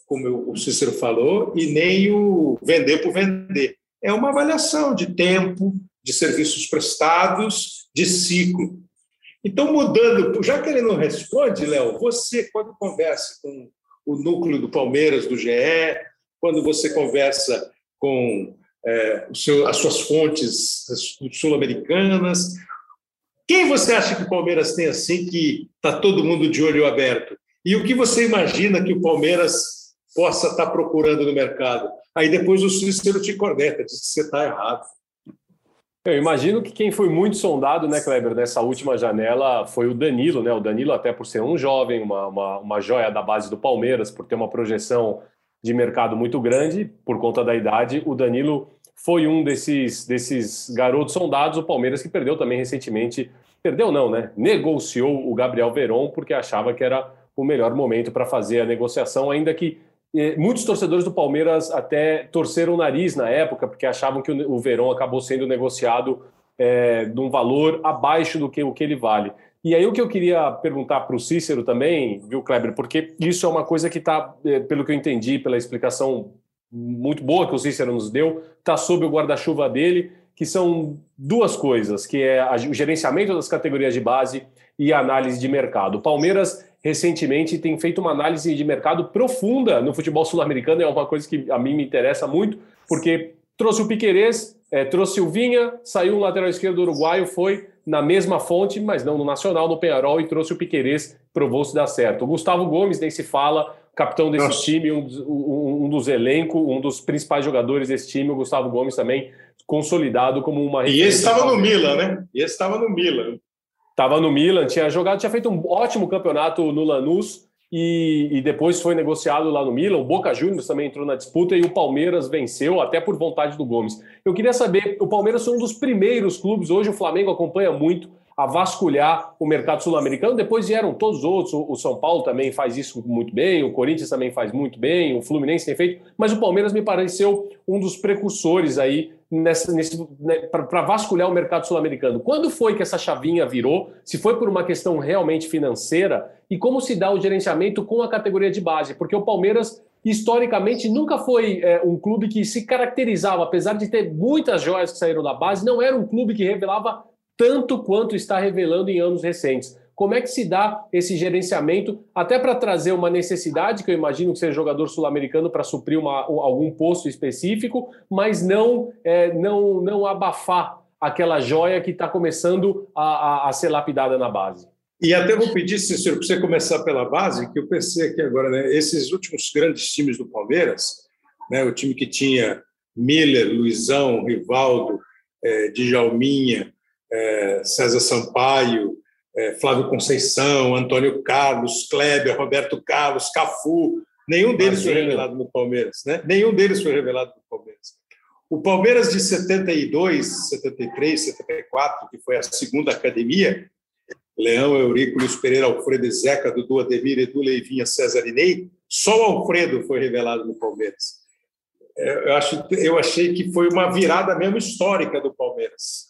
[SPEAKER 1] como o Cícero falou, e nem o vender por vender. É uma avaliação de tempo, de serviços prestados, de ciclo. Então, mudando, já que ele não responde, Léo, você, quando conversa com o núcleo do Palmeiras, do GE, quando você conversa com é, seu, as suas fontes sul-americanas, quem você acha que o Palmeiras tem assim que está todo mundo de olho aberto? E o que você imagina que o Palmeiras possa estar tá procurando no mercado? Aí depois o Cícero te corneta, diz que você está errado.
[SPEAKER 3] Eu imagino que quem foi muito sondado, né, Kleber, nessa última janela foi o Danilo, né? O Danilo, até por ser um jovem, uma, uma, uma joia da base do Palmeiras, por ter uma projeção de mercado muito grande, por conta da idade, o Danilo foi um desses, desses garotos sondados, o Palmeiras que perdeu também recentemente, perdeu não, né? Negociou o Gabriel Veron porque achava que era o melhor momento para fazer a negociação, ainda que muitos torcedores do Palmeiras até torceram o nariz na época porque achavam que o, o Veron acabou sendo negociado é, de um valor abaixo do que o que ele vale. E aí o que eu queria perguntar para o Cícero também, viu, Kleber, porque isso é uma coisa que está, eh, pelo que eu entendi, pela explicação muito boa que o Cícero nos deu, está sob o guarda-chuva dele, que são duas coisas, que é o gerenciamento das categorias de base e análise de mercado. O Palmeiras recentemente tem feito uma análise de mercado profunda no futebol sul-americano, é uma coisa que a mim me interessa muito, porque trouxe o Piquerez, é, trouxe o Vinha, saiu um lateral esquerdo uruguaio, foi na mesma fonte, mas não no Nacional, no Penharol, e trouxe o Piquerez, provou-se dar certo. O Gustavo Gomes nem se fala, capitão desse Nossa. time, um, um, um dos elencos, um dos principais jogadores desse time, o Gustavo Gomes também consolidado como uma
[SPEAKER 1] E esse estava no Milan, né? E esse estava no Milan.
[SPEAKER 3] Estava no Milan, tinha jogado, tinha feito um ótimo campeonato no Lanús e, e, depois foi negociado lá no Milan. O Boca Juniors também entrou na disputa e o Palmeiras venceu, até por vontade do Gomes. Eu queria saber, o Palmeiras foi um dos primeiros clubes, hoje o Flamengo acompanha muito a vasculhar o mercado sul-americano. Depois vieram todos os outros. O São Paulo também faz isso muito bem, o Corinthians também faz muito bem, o Fluminense tem feito, mas o Palmeiras me pareceu um dos precursores aí nessa, nesse, né, para vasculhar o mercado sul-americano. Quando foi que essa chavinha virou? Se foi por uma questão realmente financeira? E como se dá o gerenciamento com a categoria de base? Porque o Palmeiras historicamente nunca foi é, um clube que se caracterizava, apesar de ter muitas joias que saíram da base, não era um clube que revelava tanto quanto está revelando em anos recentes. Como é que se dá esse gerenciamento, até para trazer uma necessidade, que eu imagino que seja jogador sul-americano para suprir uma, algum posto específico, mas não, é, não, não abafar aquela joia que está começando a, a, a, ser lapidada na base?
[SPEAKER 1] E até vou pedir, Cícero, para você começar pela base, que eu pensei aqui agora, né, esses últimos grandes times do Palmeiras, né, o time que tinha Miller, Luizão, Rivaldo, é, Djalminha, é, César Sampaio, é, Flávio Conceição, Antônio Carlos, Kleber, Roberto Carlos, Cafu, nenhum deles foi revelado no Palmeiras, né? Nenhum deles foi revelado no Palmeiras. O Palmeiras de 72, 73, 74, que foi a segunda academia, Leão, Eurico, Luiz Pereira, Alfredo Zeca, Dudu Ademir, Edu Leivinha, César Inei, só o Alfredo foi revelado no Palmeiras. É, eu, acho, eu achei que foi uma virada mesmo histórica do Palmeiras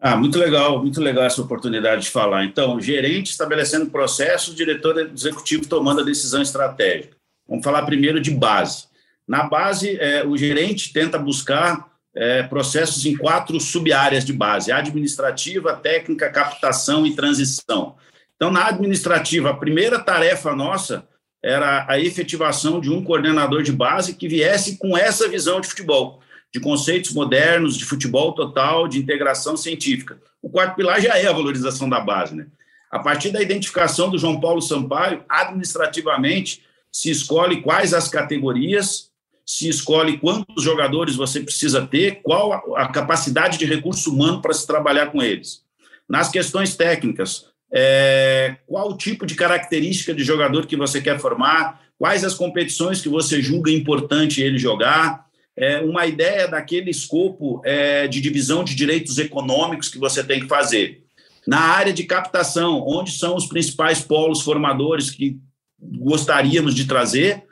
[SPEAKER 2] Ah, muito legal, muito legal essa oportunidade de falar. Então, gerente estabelecendo processo, diretor executivo tomando a decisão estratégica. Vamos falar primeiro de base. Na base, é, o gerente tenta buscar é, processos em quatro sub-áreas de base: administrativa, técnica, captação e transição. Então, na administrativa, a primeira tarefa nossa era a efetivação de um coordenador de base que viesse com essa visão de futebol, de conceitos modernos, de futebol total, de integração científica. O quarto pilar já é a valorização da base, né? A partir da identificação do João Paulo Sampaio, administrativamente, se escolhe quais as categorias se escolhe quantos jogadores você precisa ter, qual a capacidade de recurso humano para se trabalhar com eles. Nas questões técnicas, é, qual o tipo de característica de jogador que você quer formar, quais as competições que você julga importante ele jogar, é, uma ideia daquele escopo é, de divisão de direitos econômicos que você tem que fazer. Na área de captação, onde são os principais polos formadores que gostaríamos de trazer,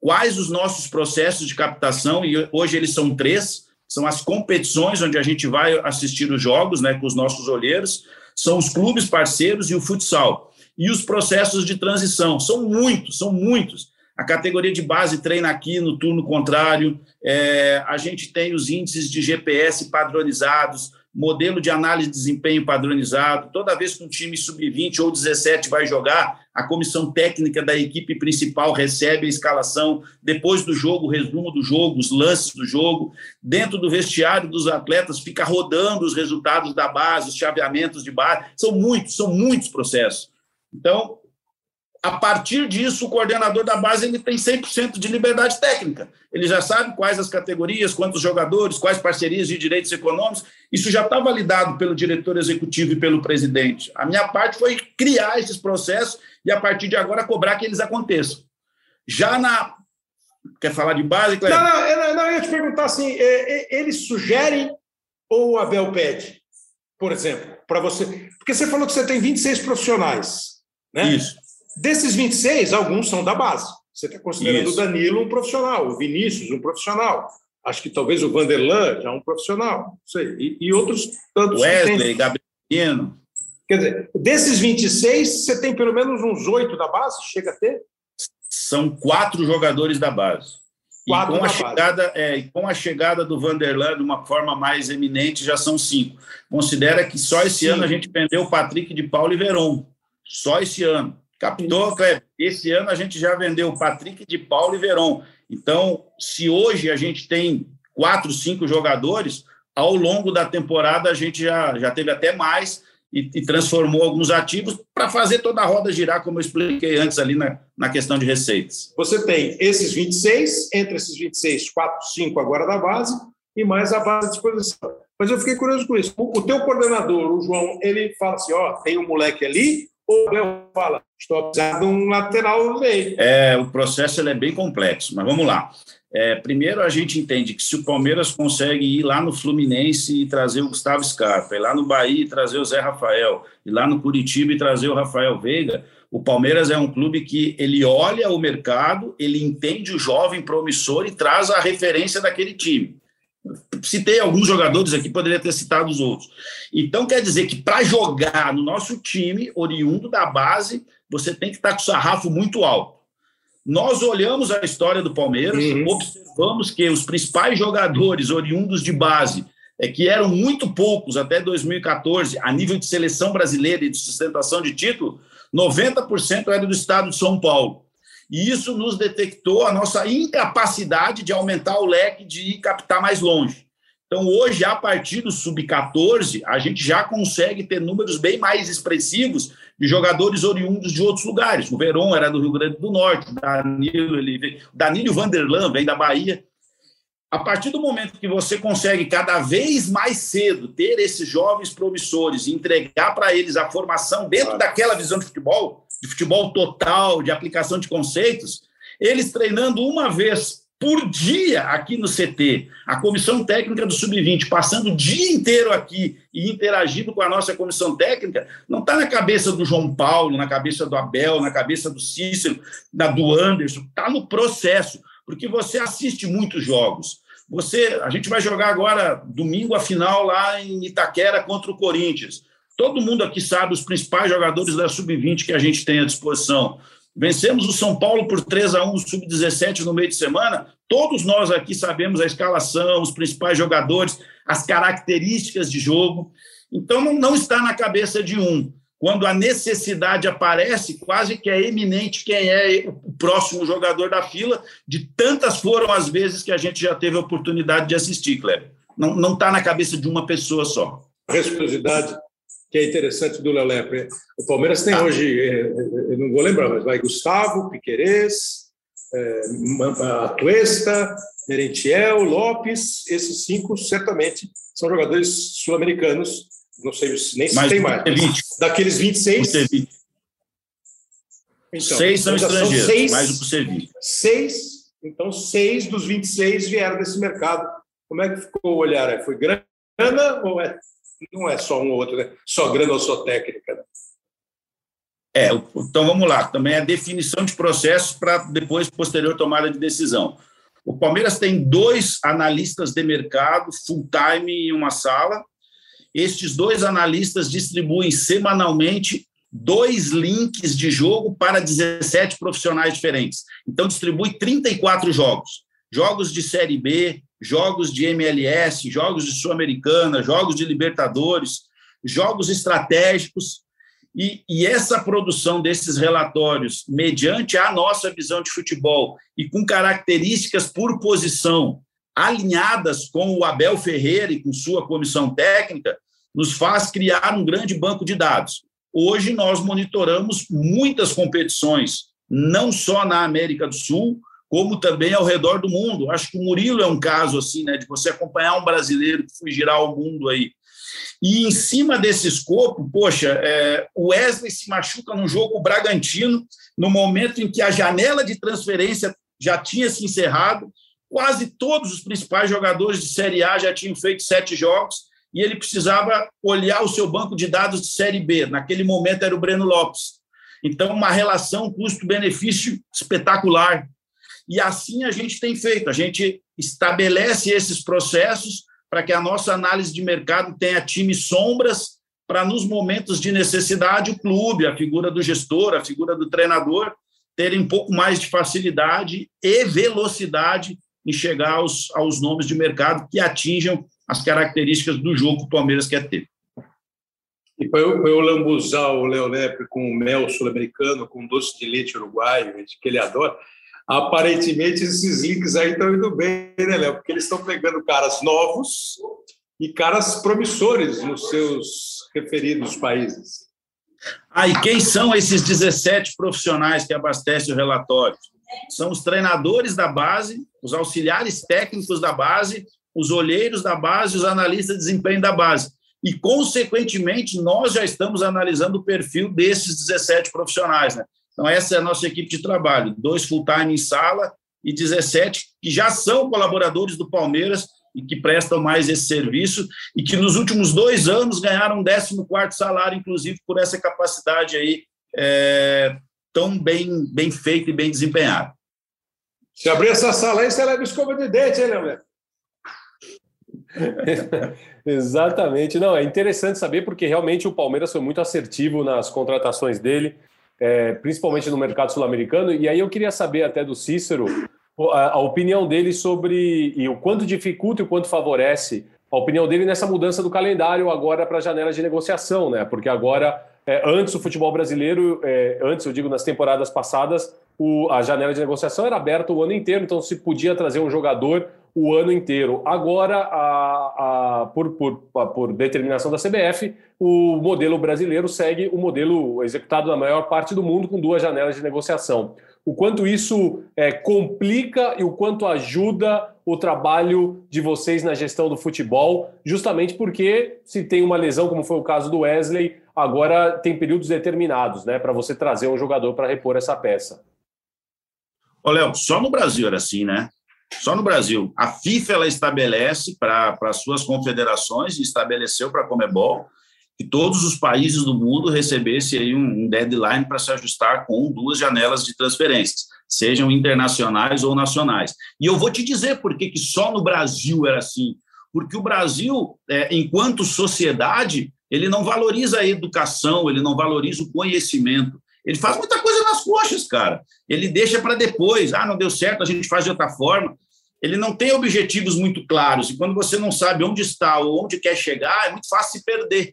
[SPEAKER 2] quais os nossos processos de captação, e hoje eles são três, são as competições onde a gente vai assistir os jogos né, com os nossos olheiros, são os clubes parceiros e o futsal. E os processos de transição, são muitos, são muitos. A categoria de base treina aqui no turno contrário, é, a gente tem os índices de GPS padronizados, modelo de análise de desempenho padronizado. Toda vez que um time sub-20 ou 17 vai jogar, a comissão técnica da equipe principal recebe a escalação, depois do jogo, o resumo do jogo, os lances do jogo. Dentro do vestiário dos atletas, fica rodando os resultados da base, os chaveamentos de base. São muitos, são muitos processos. Então, a partir disso, o coordenador da base ele tem 100% de liberdade técnica. Ele já sabe quais as categorias, quantos jogadores, quais parcerias de direitos econômicos. Isso já está validado pelo diretor executivo e pelo presidente. A minha parte foi criar esses processos e, a partir de agora, cobrar que eles aconteçam. Já na. Quer falar de base,
[SPEAKER 1] Cleber? Não, não, não, eu ia te perguntar assim: é, é, eles sugerem ou o Abel pede, por exemplo, para você? Porque você falou que você tem 26 profissionais. Né?
[SPEAKER 2] Isso.
[SPEAKER 1] Desses 26, alguns são da base. Você está considerando Isso. o Danilo um profissional, o Vinícius um profissional. Acho que talvez o Vanderlan já um profissional. Não sei. E, e outros tantos.
[SPEAKER 2] Wesley, Gabriel.
[SPEAKER 1] Quer dizer, desses 26, você tem pelo menos uns oito da base? Chega a ter?
[SPEAKER 2] São quatro jogadores da base. Quatro e com, a chegada, é, com a chegada do Vanderlan de uma forma mais eminente, já são cinco. Considera que só esse Sim. ano a gente vendeu o Patrick de Paulo e Veron. Só esse ano. Captou, Kleber? Esse ano a gente já vendeu Patrick de Paulo e Verón. Então, se hoje a gente tem quatro, cinco jogadores, ao longo da temporada a gente já, já teve até mais e, e transformou alguns ativos para fazer toda a roda girar, como eu expliquei antes ali na, na questão de receitas.
[SPEAKER 1] Você tem esses 26, entre esses 26, 4, 5 agora da base e mais a base à disposição. Mas eu fiquei curioso com isso. O, o teu coordenador, o João, ele fala assim: ó, tem um moleque ali, ou Abel fala, estou precisando um lateral meio.
[SPEAKER 2] É, o processo é bem complexo, mas vamos lá. É, primeiro, a gente entende que se o Palmeiras consegue ir lá no Fluminense e trazer o Gustavo Scarpa, ir lá no Bahia e trazer o Zé Rafael, ir lá no Curitiba e trazer o Rafael Veiga, o Palmeiras é um clube que ele olha o mercado, ele entende o jovem promissor e traz a referência daquele time. Citei alguns jogadores aqui, poderia ter citado os outros. Então, quer dizer que para jogar no nosso time, oriundo da base, você tem que estar com o sarrafo muito alto. Nós olhamos a história do Palmeiras, uhum. observamos que os principais jogadores oriundos de base, é, que eram muito poucos até 2014, a nível de seleção brasileira e de sustentação de título, 90% era do estado de São Paulo. E isso nos detectou a nossa incapacidade de aumentar o leque de captar mais longe. Então, hoje, a partir do sub-14, a gente já consegue ter números bem mais expressivos de jogadores oriundos de outros lugares. O Verón era do Rio Grande do Norte, Danilo, ele, Danilo Vanderlan vem da Bahia. A partir do momento que você consegue cada vez mais cedo ter esses jovens promissores e entregar para eles a formação dentro daquela visão de futebol, de futebol total, de aplicação de conceitos, eles treinando uma vez por dia aqui no CT, a comissão técnica do Sub-20 passando o dia inteiro aqui e interagindo com a nossa comissão técnica, não está na cabeça do João Paulo, na cabeça do Abel, na cabeça do Cícero, da do Anderson, está no processo, porque você assiste muitos jogos. Você, a gente vai jogar agora domingo a final lá em Itaquera contra o Corinthians. Todo mundo aqui sabe os principais jogadores da sub-20 que a gente tem à disposição. Vencemos o São Paulo por 3 a 1 sub-17 no meio de semana. Todos nós aqui sabemos a escalação, os principais jogadores, as características de jogo. Então não, não está na cabeça de um. Quando a necessidade aparece, quase que é eminente quem é o próximo jogador da fila, de tantas foram as vezes que a gente já teve a oportunidade de assistir, Kleber. Não está na cabeça de uma pessoa só.
[SPEAKER 1] Responsabilidade que é interessante do Léo Lepre. O Palmeiras tem hoje, é, é, eu não vou lembrar, mas vai Gustavo, Piquerez, é, Atuesta, Merentiel, Lopes, esses cinco certamente são jogadores sul-americanos, não sei nem se mais tem mais. 20. Daqueles 26.
[SPEAKER 2] Então, seis são estrangeiros, são seis, mais do que o Sevilha.
[SPEAKER 1] Seis, então seis dos 26 vieram desse mercado. Como é que ficou o olhar? Foi grana ou é não é só um ou outro, né? só grana ou só técnica. Né?
[SPEAKER 2] É, então vamos lá. Também a definição de processos para depois, posterior tomada de decisão. O Palmeiras tem dois analistas de mercado full-time em uma sala. Estes dois analistas distribuem semanalmente dois links de jogo para 17 profissionais diferentes. Então, distribui 34 jogos. Jogos de Série B, jogos de MLS, jogos de Sul-Americana, jogos de Libertadores, jogos estratégicos. E, e, essa produção desses relatórios, mediante a nossa visão de futebol e com características por posição alinhadas com o Abel Ferreira e com sua comissão técnica, nos faz criar um grande banco de dados. Hoje nós monitoramos muitas competições, não só na América do Sul, como também ao redor do mundo. Acho que o Murilo é um caso assim, né, de você acompanhar um brasileiro que foi girar o mundo aí. E em cima desse escopo, poxa, é, o Wesley se machuca num jogo Bragantino, no momento em que a janela de transferência já tinha se encerrado, quase todos os principais jogadores de Série A já tinham feito sete jogos, e ele precisava olhar o seu banco de dados de Série B. Naquele momento era o Breno Lopes. Então, uma relação custo-benefício espetacular. E assim a gente tem feito, a gente estabelece esses processos para que a nossa análise de mercado tenha times sombras para, nos momentos de necessidade, o clube, a figura do gestor, a figura do treinador, terem um pouco mais de facilidade e velocidade em chegar aos, aos nomes de mercado que atinjam as características do jogo que o Palmeiras quer ter.
[SPEAKER 1] E para eu, eu lambuzar o Léo com mel sul-americano, com doce de leite uruguaio, que ele adora, aparentemente esses links aí estão indo bem, né, Léo? Porque eles estão pegando caras novos e caras promissores nos seus referidos países.
[SPEAKER 2] Ah, quem são esses 17 profissionais que abastecem o relatório? São os treinadores da base, os auxiliares técnicos da base, os olheiros da base, os analistas de desempenho da base. E, consequentemente, nós já estamos analisando o perfil desses 17 profissionais. Né? Então, essa é a nossa equipe de trabalho: dois full-time em sala e 17 que já são colaboradores do Palmeiras e que prestam mais esse serviço e que nos últimos dois anos ganharam um 14 salário, inclusive, por essa capacidade aí é, tão bem, bem feita e bem desempenhada.
[SPEAKER 1] Se abrir essa sala aí, você leva escova de dente, hein, Leandro? [LAUGHS]
[SPEAKER 3] Exatamente. Não, é interessante saber porque realmente o Palmeiras foi muito assertivo nas contratações dele é, principalmente no mercado sul-americano. E aí eu queria saber até do Cícero a, a, opinião dele sobre e o quanto dificulta e o quanto favorece a opinião dele nessa mudança do calendário agora para a janela de negociação, né? Porque agora, é, antes o futebol brasileiro, é, antes eu digo nas temporadas passadas, o, a janela de negociação era aberta o ano inteiro, então se podia trazer um jogador o ano inteiro. Agora, a, a, por, por, por determinação da CBF, o modelo brasileiro segue o modelo executado na maior parte do mundo, com duas janelas de negociação. O quanto isso é, complica e o quanto ajuda o trabalho de vocês na gestão do futebol, justamente porque se tem uma lesão, como foi o caso do Wesley, agora tem períodos determinados né, para você trazer um jogador para repor essa peça.
[SPEAKER 2] Ô, Léo, só no Brasil era assim, né? Só no Brasil. A FIFA ela estabelece para as suas confederações, estabeleceu para a Comebol, que todos os países do mundo recebessem aí um deadline para se ajustar com duas janelas de transferências, sejam internacionais ou nacionais. E eu vou te dizer por que só no Brasil era assim. Porque o Brasil, é, enquanto sociedade, ele não valoriza a educação, ele não valoriza o conhecimento. Ele faz muita coisa nas coxas, cara. Ele deixa para depois. Ah, não deu certo, a gente faz de outra forma. Ele não tem objetivos muito claros. E quando você não sabe onde está ou onde quer chegar, é muito fácil se perder.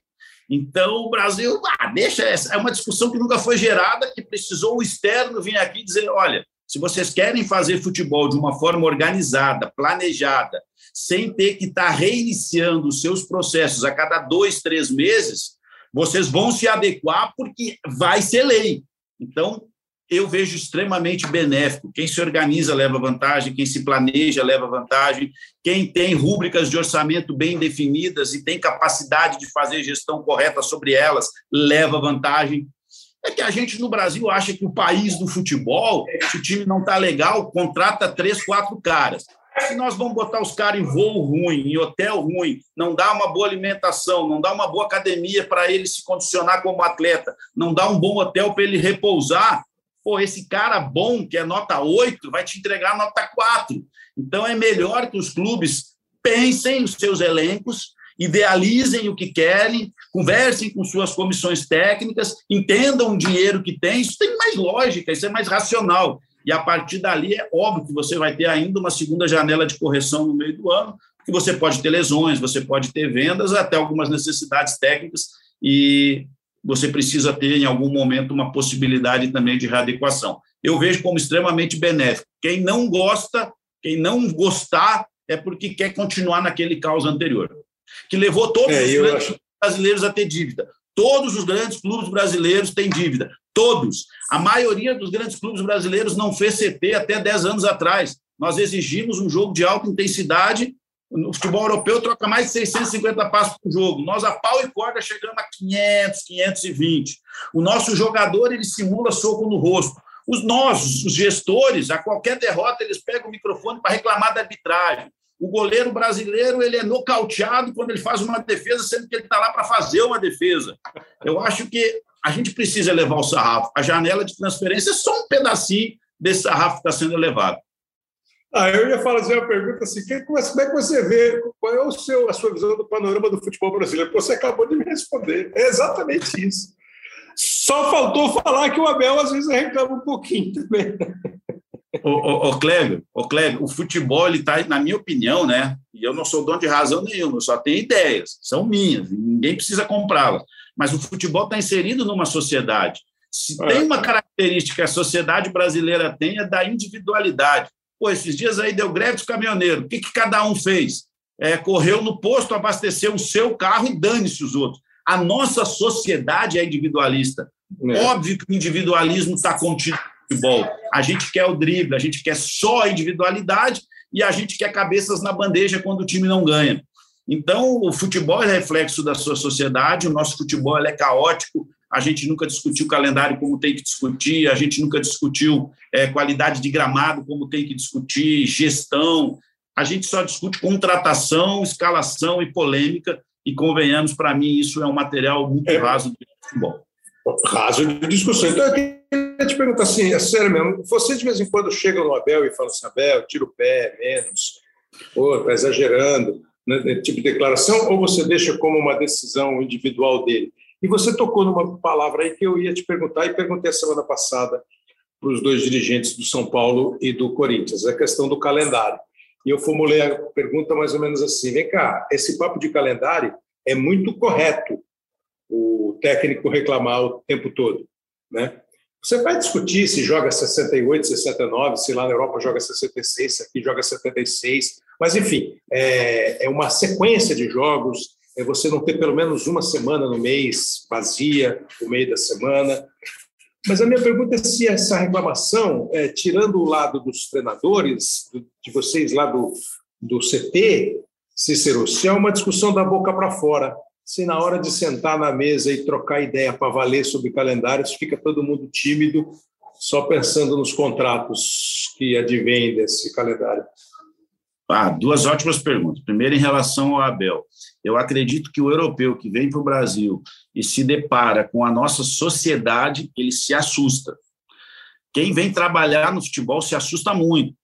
[SPEAKER 2] Então, o Brasil, ah, deixa essa. É uma discussão que nunca foi gerada, que precisou o externo vir aqui dizer: olha, se vocês querem fazer futebol de uma forma organizada, planejada, sem ter que estar tá reiniciando os seus processos a cada dois, três meses, vocês vão se adequar porque vai ser lei. Então, eu vejo extremamente benéfico. Quem se organiza leva vantagem, quem se planeja leva vantagem, quem tem rúbricas de orçamento bem definidas e tem capacidade de fazer gestão correta sobre elas leva vantagem. É que a gente no Brasil acha que o país do futebol, se o time não está legal, contrata três, quatro caras. Se nós vamos botar os caras em voo ruim, em hotel ruim, não dá uma boa alimentação, não dá uma boa academia para ele se condicionar como atleta, não dá um bom hotel para ele repousar, pô, esse cara bom, que é nota 8, vai te entregar nota 4. Então, é melhor que os clubes pensem os seus elencos, idealizem o que querem, conversem com suas comissões técnicas, entendam o dinheiro que tem. Isso tem mais lógica, isso é mais racional. E a partir dali é óbvio que você vai ter ainda uma segunda janela de correção no meio do ano, porque você pode ter lesões, você pode ter vendas, até algumas necessidades técnicas, e você precisa ter, em algum momento, uma possibilidade também de readequação. Eu vejo como extremamente benéfico. Quem não gosta, quem não gostar, é porque quer continuar naquele caos anterior, que levou todos é, os acho... brasileiros a ter dívida. Todos os grandes clubes brasileiros têm dívida. Todos. A maioria dos grandes clubes brasileiros não fez CT até 10 anos atrás. Nós exigimos um jogo de alta intensidade no futebol europeu troca mais de 650 passos por jogo. Nós, a pau e corda, chegamos a 500, 520. O nosso jogador, ele simula soco no rosto. Os nossos, os gestores, a qualquer derrota, eles pegam o microfone para reclamar da arbitragem. O goleiro brasileiro ele é nocauteado quando ele faz uma defesa, sendo que ele está lá para fazer uma defesa. Eu acho que a gente precisa levar o sarrafo. A janela de transferência é só um pedacinho desse sarrafo que está sendo elevado.
[SPEAKER 1] Ah, eu ia fazer uma pergunta assim: como é que você vê, qual é o seu, a sua visão do panorama do futebol brasileiro? Você acabou de me responder. É exatamente isso. Só faltou falar que o Abel às vezes reclama um pouquinho também.
[SPEAKER 2] Ô, ô, ô Clébio, ô Clébio, o futebol, ele está, na minha opinião, né? E eu não sou dono de razão nenhuma, eu só tenho ideias, são minhas, ninguém precisa comprá-las. Mas o futebol está inserido numa sociedade. Se é. tem uma característica que a sociedade brasileira tem, é da individualidade. Pô, esses dias aí deu greve dos caminhoneiros. O que, que cada um fez? É, correu no posto, abasteceu o seu carro e dane-se os outros. A nossa sociedade é individualista. É. Óbvio que o individualismo está contido futebol. A gente quer o drible, a gente quer só a individualidade e a gente quer cabeças na bandeja quando o time não ganha. Então, o futebol é reflexo da sua sociedade, o nosso futebol é caótico, a gente nunca discutiu calendário como tem que discutir, a gente nunca discutiu é, qualidade de gramado como tem que discutir, gestão. A gente só discute contratação, escalação e polêmica, e convenhamos, para mim, isso é um material muito é. raso de futebol.
[SPEAKER 1] Raso de discussão. Então, eu queria te perguntar assim, é sério mesmo, você de vez em quando chega no Abel e fala assim, Abel, tira o pé, menos, está exagerando, né, tipo de declaração, ou você deixa como uma decisão individual dele? E você tocou numa palavra aí que eu ia te perguntar, e perguntei a semana passada para os dois dirigentes do São Paulo e do Corinthians, a questão do calendário. E eu formulei a pergunta mais ou menos assim: vem cá, esse papo de calendário é muito correto o técnico reclamar o tempo todo, né? Você vai discutir se joga 68, 69, se lá na Europa joga 66, se aqui joga 76, mas enfim, é, é uma sequência de jogos, é você não ter pelo menos uma semana no mês vazia, o meio da semana. Mas a minha pergunta é se essa reclamação, é, tirando o lado dos treinadores, de vocês lá do, do CT, Cícero, se é uma discussão da boca para fora, se na hora de sentar na mesa e trocar ideia para valer sobre calendários, fica todo mundo tímido, só pensando nos contratos que advêm desse calendário.
[SPEAKER 2] Ah, duas ótimas perguntas. Primeiro, em relação ao Abel. Eu acredito que o europeu que vem para o Brasil e se depara com a nossa sociedade, ele se assusta. Quem vem trabalhar no futebol se assusta muito.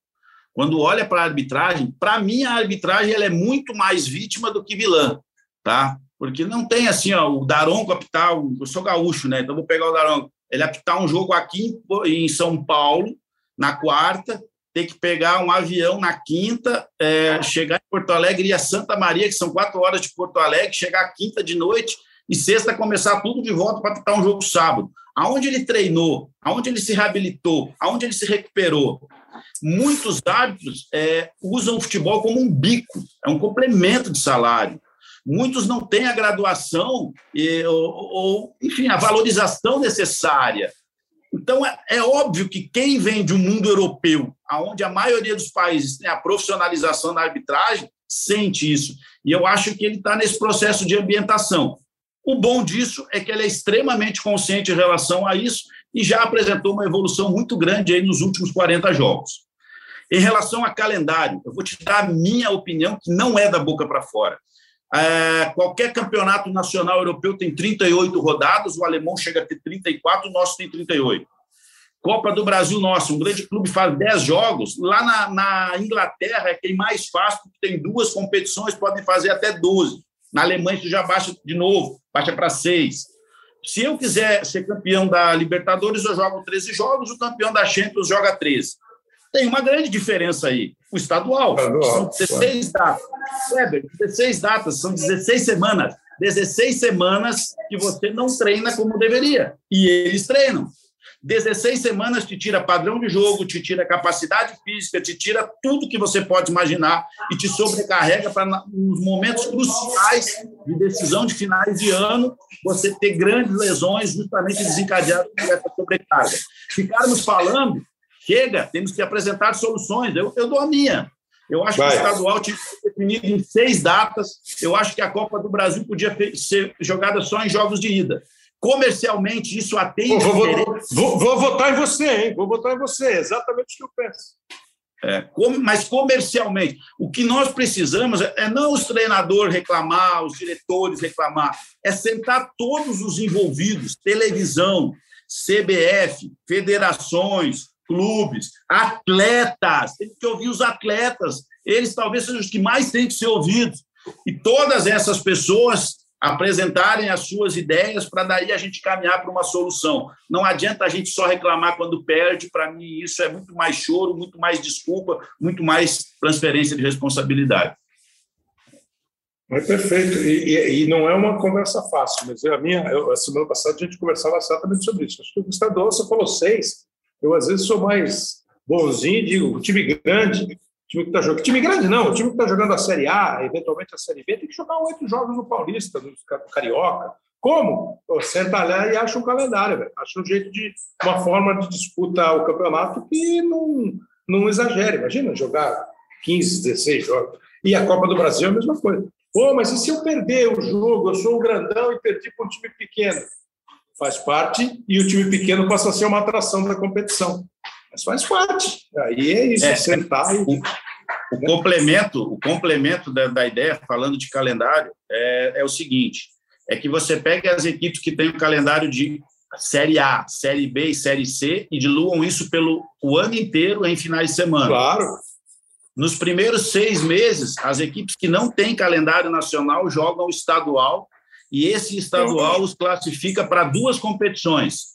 [SPEAKER 2] Quando olha para a arbitragem, para mim a arbitragem ela é muito mais vítima do que vilã, tá? Porque não tem assim, ó, o Daronco apitar, eu sou gaúcho, né? Então vou pegar o Daronco. Ele apitar um jogo aqui em São Paulo, na quarta, ter que pegar um avião na quinta, é, chegar em Porto Alegre e a Santa Maria, que são quatro horas de Porto Alegre, chegar quinta de noite e sexta começar tudo de volta para tentar um jogo sábado. Aonde ele treinou, aonde ele se reabilitou, aonde ele se recuperou. Muitos árbitros é, usam o futebol como um bico, é um complemento de salário. Muitos não têm a graduação e, ou, ou, enfim, a valorização necessária então, é, é, óbvio que quem vem de um mundo europeu, onde a maioria dos países tem a profissionalização da arbitragem, sente isso. E eu acho que ele está nesse processo de ambientação. O bom disso é que ele é extremamente consciente em relação a isso e já apresentou uma evolução muito grande aí nos últimos 40 jogos. Em relação a calendário, eu vou te dar a minha opinião, que não é da boca para fora. É, qualquer campeonato nacional europeu tem 38 rodadas, o alemão chega a ter 34, o nosso tem 38. Copa do Brasil, nosso, um grande clube faz 10 jogos. Lá na, na Inglaterra é quem mais faz, porque tem duas competições, podem fazer até 12. Na Alemanha isso já baixa de novo, baixa para 6. Se eu quiser ser campeão da Libertadores, eu jogo 13 jogos, o campeão da Champions joga 13. Tem uma grande diferença aí. O estadual, são 16 datas. Weber, 16 datas, são 16 semanas. 16 semanas que você não treina como deveria. E eles treinam. 16 semanas te tira padrão de jogo, te tira capacidade física, te tira tudo que você pode imaginar e te sobrecarrega para, nos momentos cruciais de decisão de finais de ano, você ter grandes lesões justamente desencadeadas por essa sobrecarga. Ficarmos falando Chega, temos que apresentar soluções. Eu, eu dou a minha. Eu acho Vai. que o estadual tinha que ser definido em seis datas. Eu acho que a Copa do Brasil podia ser jogada só em jogos de ida. Comercialmente, isso atende.
[SPEAKER 1] Vou, vou, vou, vou, votar em você, hein? Vou votar em você. Exatamente o que eu penso.
[SPEAKER 2] É, mas comercialmente, o que nós precisamos é, é não os treinadores reclamar, os diretores reclamar, é sentar todos os envolvidos, televisão, CBF, federações, clubes, atletas, tem que ouvir os atletas, eles talvez sejam os que mais têm que ser ouvidos. E todas essas pessoas apresentarem as suas ideias para daí a gente caminhar para uma solução. Não adianta a gente só reclamar quando perde, para mim isso é muito mais choro, muito mais desculpa, muito mais transferência de responsabilidade.
[SPEAKER 1] É perfeito. E, e, e, não é uma conversa fácil, mas a minha, eu, a semana passada a gente conversava exatamente sobre isso. Acho que o Gustavo você falou seis, eu, às vezes, sou mais bonzinho e digo: time grande, time que está jogando. Time grande não, o time que está jogando a Série A, eventualmente a Série B, tem que jogar oito jogos no Paulista, no Carioca. Como? Senta lá e acha um calendário, velho. acha um jeito de. uma forma de disputar o campeonato que não, não exagere. Imagina jogar 15, 16 jogos. E a Copa do Brasil é a mesma coisa. Pô, mas e se eu perder o jogo? Eu sou um grandão e perdi para um time pequeno faz parte e o time pequeno passa a ser uma atração da competição. Mas faz parte. Aí é isso, é, sentar e...
[SPEAKER 2] O, o complemento, o complemento da, da, ideia, falando de calendário, é, é o seguinte: é que você pega as equipes que têm o calendário de Série A, Série B e Série C e diluam isso pelo o ano inteiro em finais de semana.
[SPEAKER 1] Claro.
[SPEAKER 2] Nos primeiros seis meses, as equipes que não têm calendário nacional jogam estadual e esse estadual os classifica para duas competições,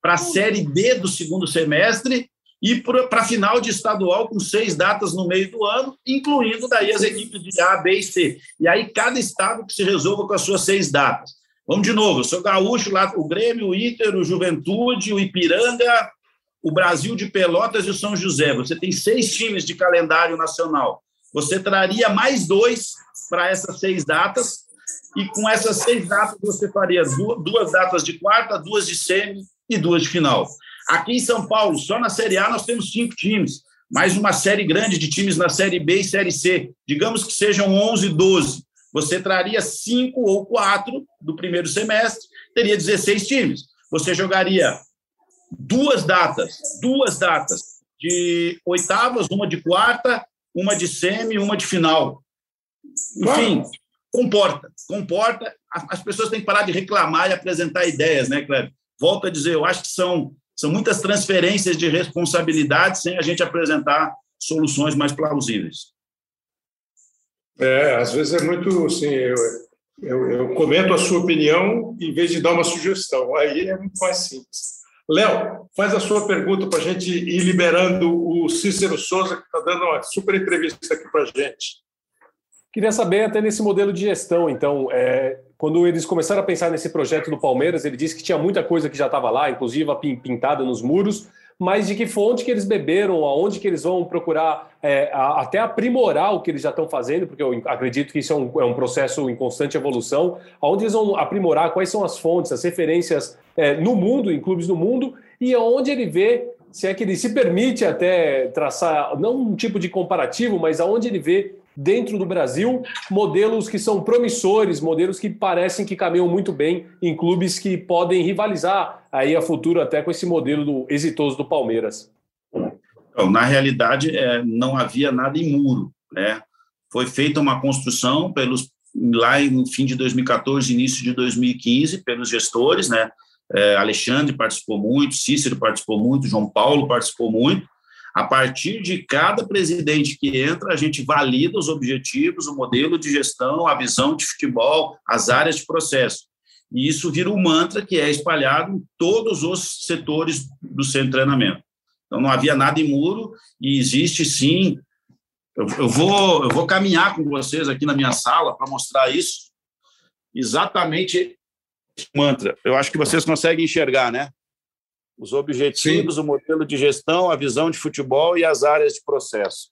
[SPEAKER 2] para a Série D do segundo semestre e para a final de estadual com seis datas no meio do ano, incluindo daí as equipes de A, B e C. E aí cada estado que se resolva com as suas seis datas. Vamos de novo, eu sou gaúcho, lá, o Grêmio, o Inter, o Juventude, o Ipiranga, o Brasil de Pelotas e o São José. Você tem seis times de calendário nacional. Você traria mais dois para essas seis datas, e com essas seis datas você faria duas datas de quarta, duas de semi e duas de final. Aqui em São Paulo, só na Série A nós temos cinco times, mais uma série grande de times na Série B e Série C. Digamos que sejam 11, 12. Você traria cinco ou quatro do primeiro semestre, teria 16 times. Você jogaria duas datas, duas datas de oitavas, uma de quarta, uma de semi, uma de final. Enfim, comporta, comporta. As pessoas têm que parar de reclamar e apresentar ideias, né, Cleber? Volto a dizer, eu acho que são, são muitas transferências de responsabilidade sem a gente apresentar soluções mais plausíveis.
[SPEAKER 1] É, às vezes é muito assim, eu, eu, eu, comento a sua opinião em vez de dar uma sugestão. Aí é muito mais simples. Léo, faz a sua pergunta para a gente ir liberando o Cícero Souza, que está dando uma super entrevista aqui para a gente.
[SPEAKER 3] Queria saber até nesse modelo de gestão, então, é, quando eles começaram a pensar nesse projeto do Palmeiras, ele disse que tinha muita coisa que já estava lá, inclusive a pintada nos muros, mas de que fonte que eles beberam, aonde que eles vão procurar é, a, até aprimorar o que eles já estão fazendo, porque eu acredito que isso é um, é um, processo em constante evolução, aonde eles vão aprimorar, quais são as fontes, as referências é, no mundo, em clubes no mundo, e aonde ele vê, se é que ele se permite até traçar, não um tipo de comparativo, mas aonde ele vê dentro do Brasil, modelos que são promissores, modelos que parecem que caminham muito bem em clubes que podem rivalizar aí a futuro até com esse modelo do exitoso do Palmeiras.
[SPEAKER 2] Então, na realidade, é, não havia nada em muro, né? Foi feita uma construção pelos lá no fim de 2014, início de 2015, pelos gestores, né? É, Alexandre participou muito, Cícero participou muito, João Paulo participou muito, a partir de cada presidente que entra, a gente valida os objetivos, o modelo de gestão, a visão de futebol, as áreas de processo. E isso vira um mantra que é espalhado em todos os setores do centro de treinamento. Então, não havia nada em muro e existe sim. Eu, eu vou, eu vou caminhar com vocês aqui na minha sala para mostrar isso. Exatamente mantra. Eu acho que vocês conseguem enxergar, né? Os objetivos, Sim. o modelo de gestão, a visão de futebol e as áreas de processo.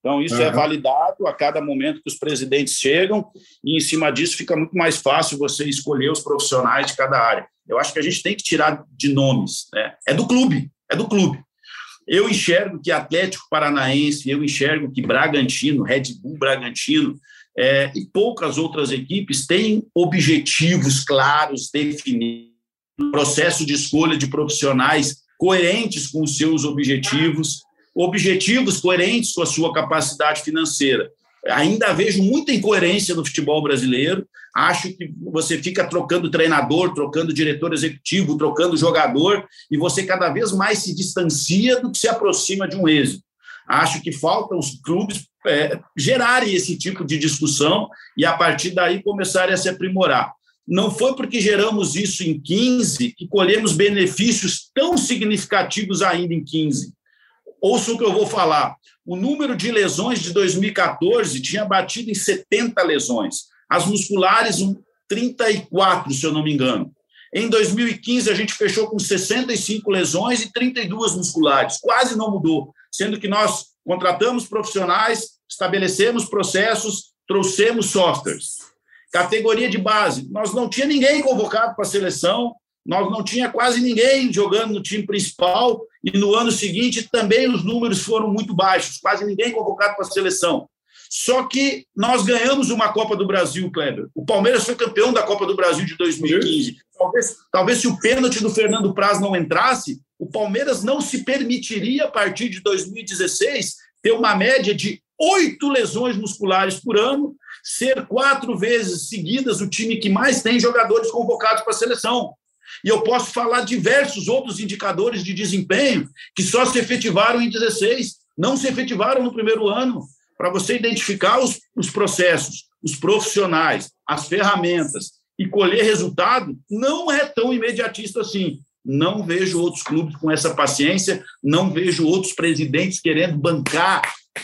[SPEAKER 2] Então, isso uhum. é validado a cada momento que os presidentes chegam, e em cima disso fica muito mais fácil você escolher os profissionais de cada área. Eu acho que a gente tem que tirar de nomes. Né? É do clube, é do clube. Eu enxergo que Atlético Paranaense, eu enxergo que Bragantino, Red Bull Bragantino, é, e poucas outras equipes têm objetivos claros, definidos processo de escolha de profissionais coerentes com os seus objetivos, objetivos coerentes com a sua capacidade financeira. Ainda vejo muita incoerência no futebol brasileiro. Acho que você fica trocando treinador, trocando diretor executivo, trocando jogador, e você cada vez mais se distancia do que se aproxima de um êxito. Acho que faltam os clubes é, gerarem esse tipo de discussão e, a partir daí, começarem a se aprimorar. Não foi porque geramos isso em 15 que colhemos benefícios tão significativos ainda em 15. Ouça o que eu vou falar. O número de lesões de 2014 tinha batido em 70 lesões. As musculares, 34, se eu não me engano. Em 2015, a gente fechou com 65 lesões e 32 musculares. Quase não mudou, sendo que nós contratamos profissionais, estabelecemos processos, trouxemos softwares. Categoria de base, nós não tinha ninguém convocado para a seleção, nós não tinha quase ninguém jogando no time principal e no ano seguinte também os números foram muito baixos, quase ninguém convocado para a seleção. Só que nós ganhamos uma Copa do Brasil, Kleber. O Palmeiras foi campeão da Copa do Brasil de 2015. Talvez, talvez se o pênalti do Fernando Praz não entrasse, o Palmeiras não se permitiria, a partir de 2016, ter uma média de oito lesões musculares por ano ser quatro vezes seguidas o time que mais tem jogadores convocados para a seleção. E eu posso falar diversos outros indicadores de desempenho que só se efetivaram em 16, não se efetivaram no primeiro ano, para você identificar os, os processos, os profissionais, as ferramentas e colher resultado, não é tão imediatista assim. Não vejo outros clubes com essa paciência, não vejo outros presidentes querendo bancar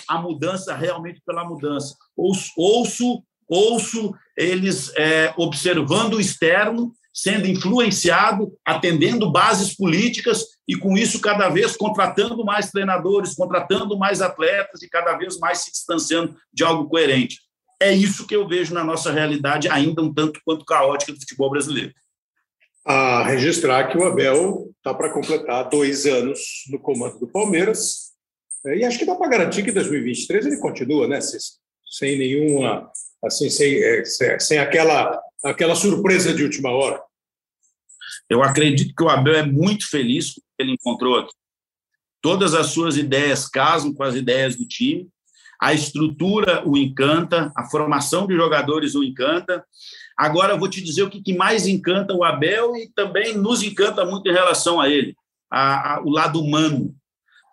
[SPEAKER 2] a mudança realmente pela mudança. Ouço, ouço, ouço eles é, observando o externo, sendo influenciado, atendendo bases políticas e, com isso, cada vez contratando mais treinadores, contratando mais atletas e cada vez mais se distanciando de algo coerente. É isso que eu vejo na nossa realidade, ainda um tanto quanto caótica do futebol brasileiro.
[SPEAKER 1] A registrar que o Abel está para completar dois anos no comando do Palmeiras e acho que dá para garantir que 2023 ele continua, né? Sem nenhuma, assim, sem, é, sem aquela, aquela surpresa de última hora.
[SPEAKER 2] Eu acredito que o Abel é muito feliz com o que ele encontrou aqui. Todas as suas ideias casam com as ideias do time. a estrutura o encanta, a formação de jogadores o encanta. Agora, eu vou te dizer o que mais encanta o Abel e também nos encanta muito em relação a ele, a, a, o lado humano,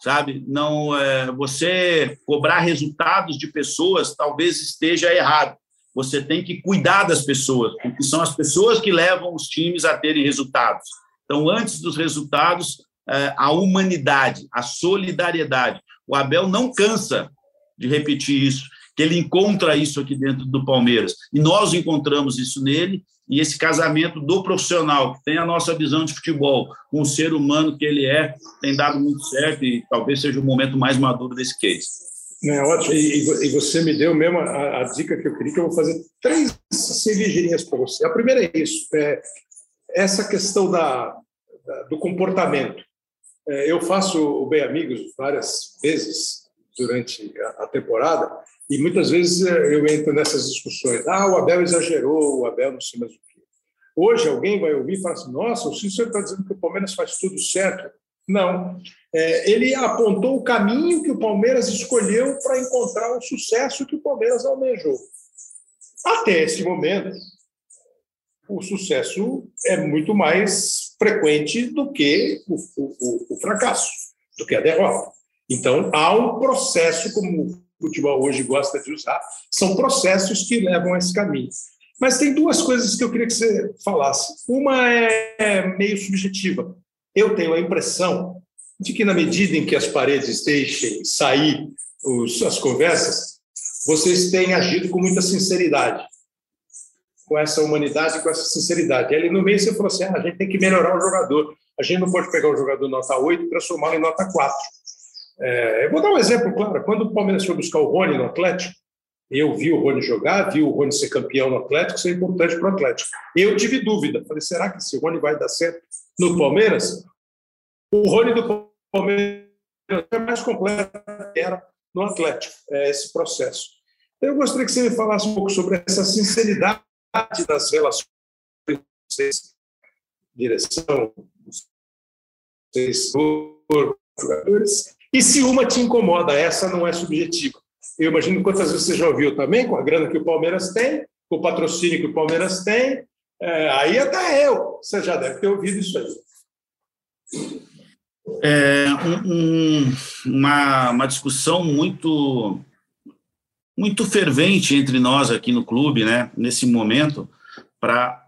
[SPEAKER 2] sabe? Não, é, você cobrar resultados de pessoas talvez esteja errado. Você tem que cuidar das pessoas, porque são as pessoas que levam os times a terem resultados. Então, antes dos resultados, é, a humanidade, a solidariedade. O Abel não cansa de repetir isso, que ele encontra isso aqui dentro do Palmeiras. E nós encontramos isso nele, e esse casamento do profissional, que tem a nossa visão de futebol, com o ser humano que ele é, tem dado muito certo e talvez seja o momento mais maduro desse case.
[SPEAKER 1] É ótimo. E, e, você me deu mesmo a, a, dica que eu queria, que eu vou fazer três ligeirinhas para você. A primeira é isso, é essa questão da, da do comportamento. É, eu faço o Bem Amigos várias vezes durante a, a temporada e muitas vezes é, eu entro nessas discussões. Ah, o Abel exagerou, o Abel não sei mais o. Hoje alguém vai ouvir e falar assim: nossa, o Cícero está dizendo que o Palmeiras faz tudo certo. Não. É, ele apontou o caminho que o Palmeiras escolheu para encontrar o sucesso que o Palmeiras almejou. Até esse momento, o sucesso é muito mais frequente do que o, o, o fracasso, do que a derrota. Então, há um processo, como futebol hoje gosta de usar, são processos que levam a esse caminho. Mas tem duas coisas que eu queria que você falasse. Uma é meio subjetiva. Eu tenho a impressão de que, na medida em que as paredes deixem sair os, as conversas, vocês têm agido com muita sinceridade, com essa humanidade, com essa sinceridade. E ali no meio você falou assim: ah, a gente tem que melhorar o jogador. A gente não pode pegar o jogador nota 8 e transformá-lo em nota 4. É, eu vou dar um exemplo claro. Quando o Palmeiras foi buscar o Rony no Atlético, eu vi o Rony jogar, vi o Rony ser campeão no Atlético, isso é importante para o Atlético. Eu tive dúvida. Falei, será que esse Rony vai dar certo no Palmeiras? O Rony do Palmeiras é mais completo que era no Atlético, é esse processo. Eu gostaria que você me falasse um pouco sobre essa sinceridade das relações, direção, jogadores, e se uma te incomoda, essa não é subjetiva. Eu imagino quantas vezes você já ouviu também, com a grana que o Palmeiras tem, com o patrocínio que o Palmeiras tem, é, aí até eu, você já deve ter ouvido isso aí.
[SPEAKER 2] É um, um, uma, uma discussão muito muito fervente entre nós aqui no clube, né, nesse momento, para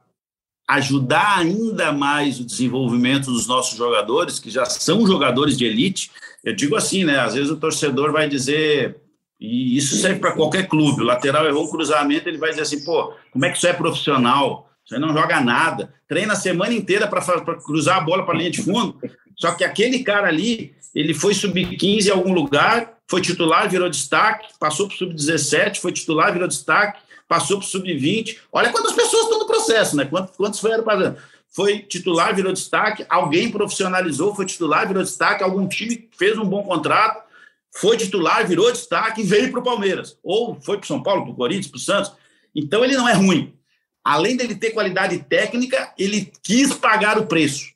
[SPEAKER 2] ajudar ainda mais o desenvolvimento dos nossos jogadores, que já são jogadores de elite. Eu digo assim, né, às vezes o torcedor vai dizer, e isso serve para qualquer clube, o lateral errou um cruzamento, ele vai dizer assim, pô, como é que isso é profissional? Você não joga nada, treina a semana inteira para cruzar a bola para a linha de fundo. Só que aquele cara ali, ele foi sub-15 em algum lugar, foi titular, virou destaque, passou para o sub-17, foi titular, virou destaque, passou para o sub-20. Olha quantas pessoas estão no processo, né? Quantos, quantos foram para foi titular, virou destaque, alguém profissionalizou, foi titular, virou destaque, algum time fez um bom contrato, foi titular, virou destaque e veio para o Palmeiras. Ou foi para o São Paulo, para o Corinthians, para o Santos. Então ele não é ruim além dele ter qualidade técnica, ele quis pagar o preço.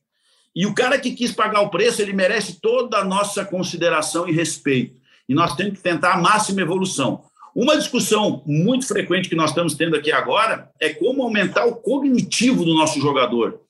[SPEAKER 2] E o cara que quis pagar o preço, ele merece toda a nossa consideração e respeito. E nós temos que tentar a máxima evolução. Uma discussão muito frequente que nós estamos tendo aqui agora é como aumentar o cognitivo do nosso jogador.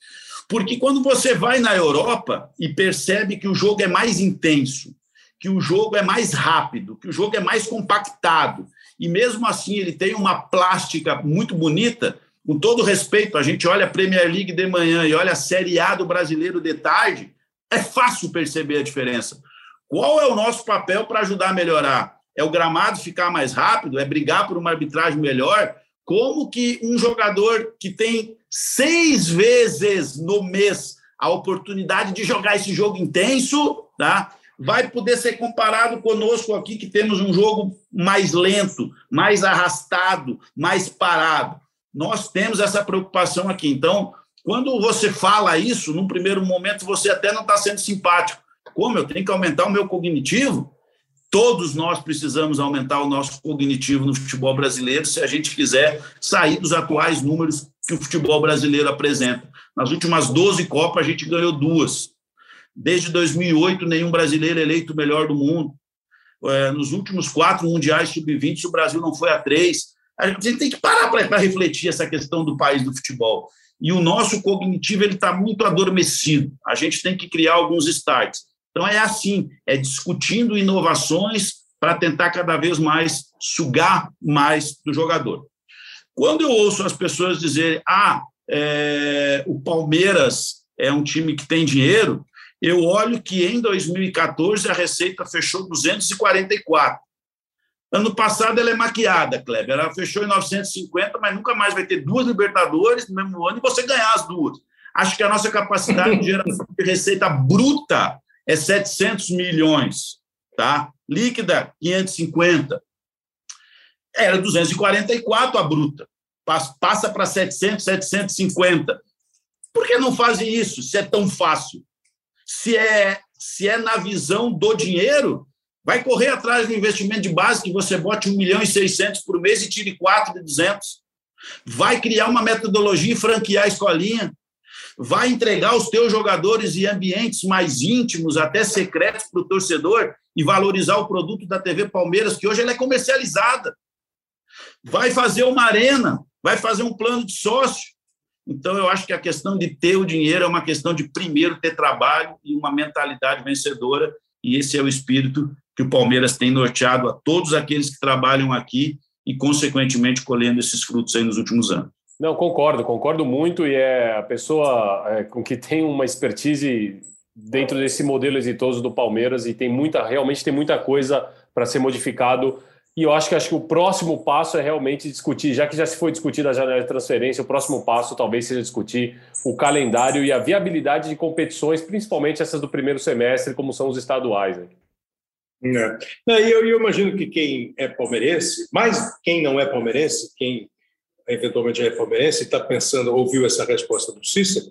[SPEAKER 2] Porque quando você vai na Europa e percebe que o jogo é mais intenso, que o jogo é mais rápido, que o jogo é mais compactado, e mesmo assim ele tem uma plástica muito bonita, com todo respeito, a gente olha a Premier League de manhã e olha a Série A do brasileiro de tarde, é fácil perceber a diferença. Qual é o nosso papel para ajudar a melhorar? É o gramado ficar mais rápido? É brigar por uma arbitragem melhor? Como que um jogador que tem seis vezes no mês a oportunidade de jogar esse jogo intenso, tá? vai poder ser comparado conosco aqui, que temos um jogo mais lento, mais arrastado, mais parado. Nós temos essa preocupação aqui. Então, quando você fala isso, num primeiro momento você até não está sendo simpático. Como eu tenho que aumentar o meu cognitivo? Todos nós precisamos aumentar o nosso cognitivo no futebol brasileiro se a gente quiser sair dos atuais números que o futebol brasileiro apresenta. Nas últimas 12 Copas, a gente ganhou duas. Desde 2008, nenhum brasileiro eleito o melhor do mundo. É, nos últimos quatro mundiais sub-20, o Brasil não foi a três. A gente tem que parar para refletir essa questão do país do futebol. E o nosso cognitivo ele está muito adormecido. A gente tem que criar alguns starts. Então é assim, é discutindo inovações para tentar cada vez mais sugar mais do jogador. Quando eu ouço as pessoas dizerem, ah, é, o Palmeiras é um time que tem dinheiro, eu olho que em 2014 a receita fechou 244. Ano passado ela é maquiada, Kleber. Ela fechou em 950, mas nunca mais vai ter duas Libertadores no mesmo ano e você ganhar as duas. Acho que a nossa capacidade de geração de receita bruta é 700 milhões, tá? Líquida, 550. Era 244 a bruta. Passa para 700, 750. Por que não fazem isso, se é tão fácil? Se é, se é na visão do dinheiro, vai correr atrás do investimento de base que você bote 1 milhão e 600 por mês e tire 4 de 200. Vai criar uma metodologia e franquear a escolinha. Vai entregar os teus jogadores e ambientes mais íntimos, até secretos para o torcedor e valorizar o produto da TV Palmeiras, que hoje ela é comercializada. Vai fazer uma arena, vai fazer um plano de sócio. Então, eu acho que a questão de ter o dinheiro é uma questão de, primeiro, ter trabalho e uma mentalidade vencedora, e esse é o espírito que o Palmeiras tem norteado a todos aqueles que trabalham aqui e, consequentemente, colhendo esses frutos aí nos últimos anos.
[SPEAKER 3] Não, concordo, concordo muito, e é a pessoa é, com que tem uma expertise dentro desse modelo exitoso do Palmeiras e tem muita, realmente tem muita coisa para ser modificado e eu acho que, acho que o próximo passo é realmente discutir, já que já se foi discutida a janela de transferência, o próximo passo talvez seja discutir o calendário e a viabilidade de competições, principalmente essas do primeiro semestre, como são os estaduais. Né?
[SPEAKER 1] É. Não, eu, eu imagino que quem é palmeirense, mas quem não é palmeirense, quem eventualmente é palmeirense, está pensando, ouviu essa resposta do Cícero,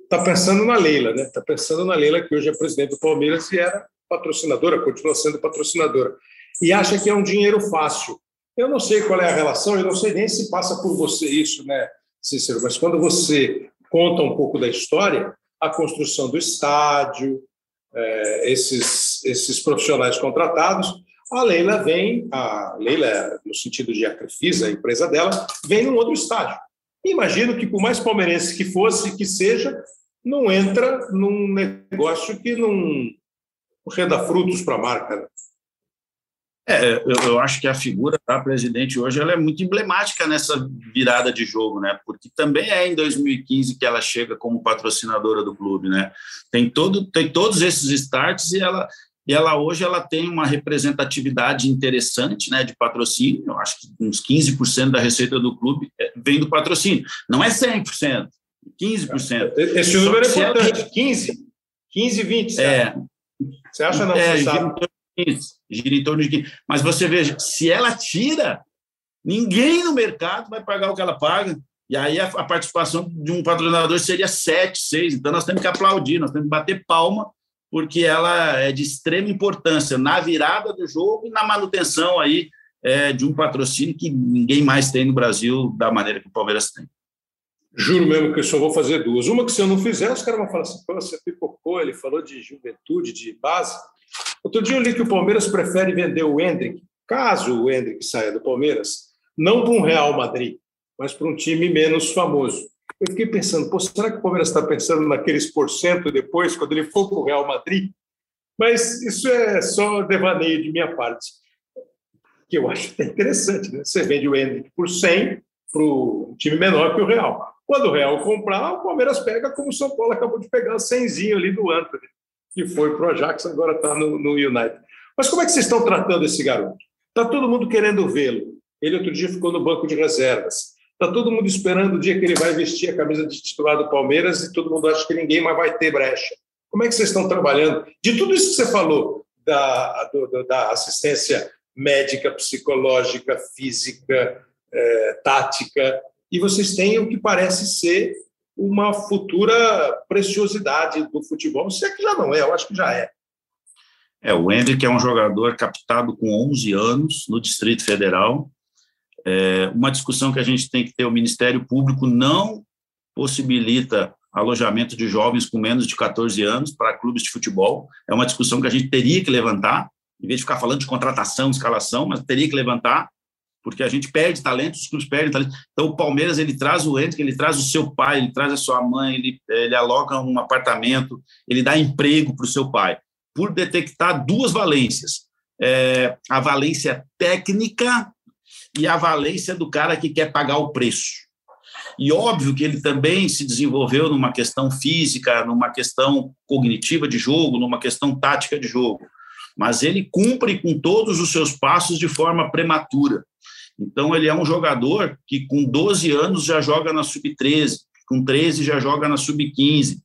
[SPEAKER 1] está pensando na Leila, né? Está pensando na Leila, que hoje é presidente do Palmeiras e era patrocinadora, continua sendo patrocinadora e acha que é um dinheiro fácil. Eu não sei qual é a relação, eu não sei nem se passa por você isso, né, Cícero, mas quando você conta um pouco da história, a construção do estádio, é, esses, esses profissionais contratados, a Leila vem, a Leila, no sentido de Acrifisa, a empresa dela, vem num outro estádio. Imagino que, por mais palmeirense que fosse, que seja, não entra num negócio que não renda frutos para a marca. Né?
[SPEAKER 2] É, eu, eu, acho que a figura da presidente hoje ela é muito emblemática nessa virada de jogo, né? Porque também é em 2015 que ela chega como patrocinadora do clube, né? Tem todo, tem todos esses starts e ela e ela hoje ela tem uma representatividade interessante, né, de patrocínio. Eu acho que uns 15% da receita do clube é, vem do patrocínio. Não é 100%, 15%.
[SPEAKER 1] Esse número é importante, ela... 15, 15, 20.
[SPEAKER 2] É.
[SPEAKER 1] Você acha não? É, você sabe?
[SPEAKER 2] gira em torno de 15. Mas você veja, se ela tira, ninguém no mercado vai pagar o que ela paga. E aí a, a participação de um patrocinador seria 7, 6. Então nós temos que aplaudir, nós temos que bater palma, porque ela é de extrema importância na virada do jogo e na manutenção aí é, de um patrocínio que ninguém mais tem no Brasil da maneira que o Palmeiras tem.
[SPEAKER 1] Juro mesmo que eu só vou fazer duas. Uma que se eu não fizer, os caras vão falar assim, você pipocou, ele falou de juventude, de base. Outro dia eu li que o Palmeiras prefere vender o Hendrick, caso o Hendrick saia do Palmeiras, não para um Real Madrid, mas para um time menos famoso. Eu fiquei pensando, pô, será que o Palmeiras está pensando naqueles porcento depois, quando ele for para o Real Madrid? Mas isso é só devaneio de minha parte, que eu acho que é interessante. Né? Você vende o Hendrick por 100 para um time menor que o Real. Quando o Real comprar, o Palmeiras pega como o São Paulo acabou de pegar o 100 ali do Anthony que foi para o Ajax, agora está no, no United. Mas como é que vocês estão tratando esse garoto? Está todo mundo querendo vê-lo. Ele outro dia ficou no banco de reservas. Está todo mundo esperando o dia que ele vai vestir a camisa de titular do Palmeiras e todo mundo acha que ninguém mais vai ter brecha. Como é que vocês estão trabalhando? De tudo isso que você falou, da, do, da assistência médica, psicológica, física, é, tática, e vocês têm o que parece ser uma futura preciosidade do futebol, se é que já não é, eu acho que já é.
[SPEAKER 2] É, o Hendrick é um jogador captado com 11 anos no Distrito Federal. É uma discussão que a gente tem que ter, o Ministério Público não possibilita alojamento de jovens com menos de 14 anos para clubes de futebol. É uma discussão que a gente teria que levantar, em vez de ficar falando de contratação, escalação, mas teria que levantar, porque a gente perde talentos, os clubes perdem talentos. Então, o Palmeiras, ele traz o Hendrick, ele traz o seu pai, ele traz a sua mãe, ele, ele aloca um apartamento, ele dá emprego para o seu pai, por detectar duas valências. É, a valência técnica e a valência do cara que quer pagar o preço. E óbvio que ele também se desenvolveu numa questão física, numa questão cognitiva de jogo, numa questão tática de jogo. Mas ele cumpre com todos os seus passos de forma prematura. Então, ele é um jogador que, com 12 anos, já joga na sub-13, com 13 já joga na sub-15,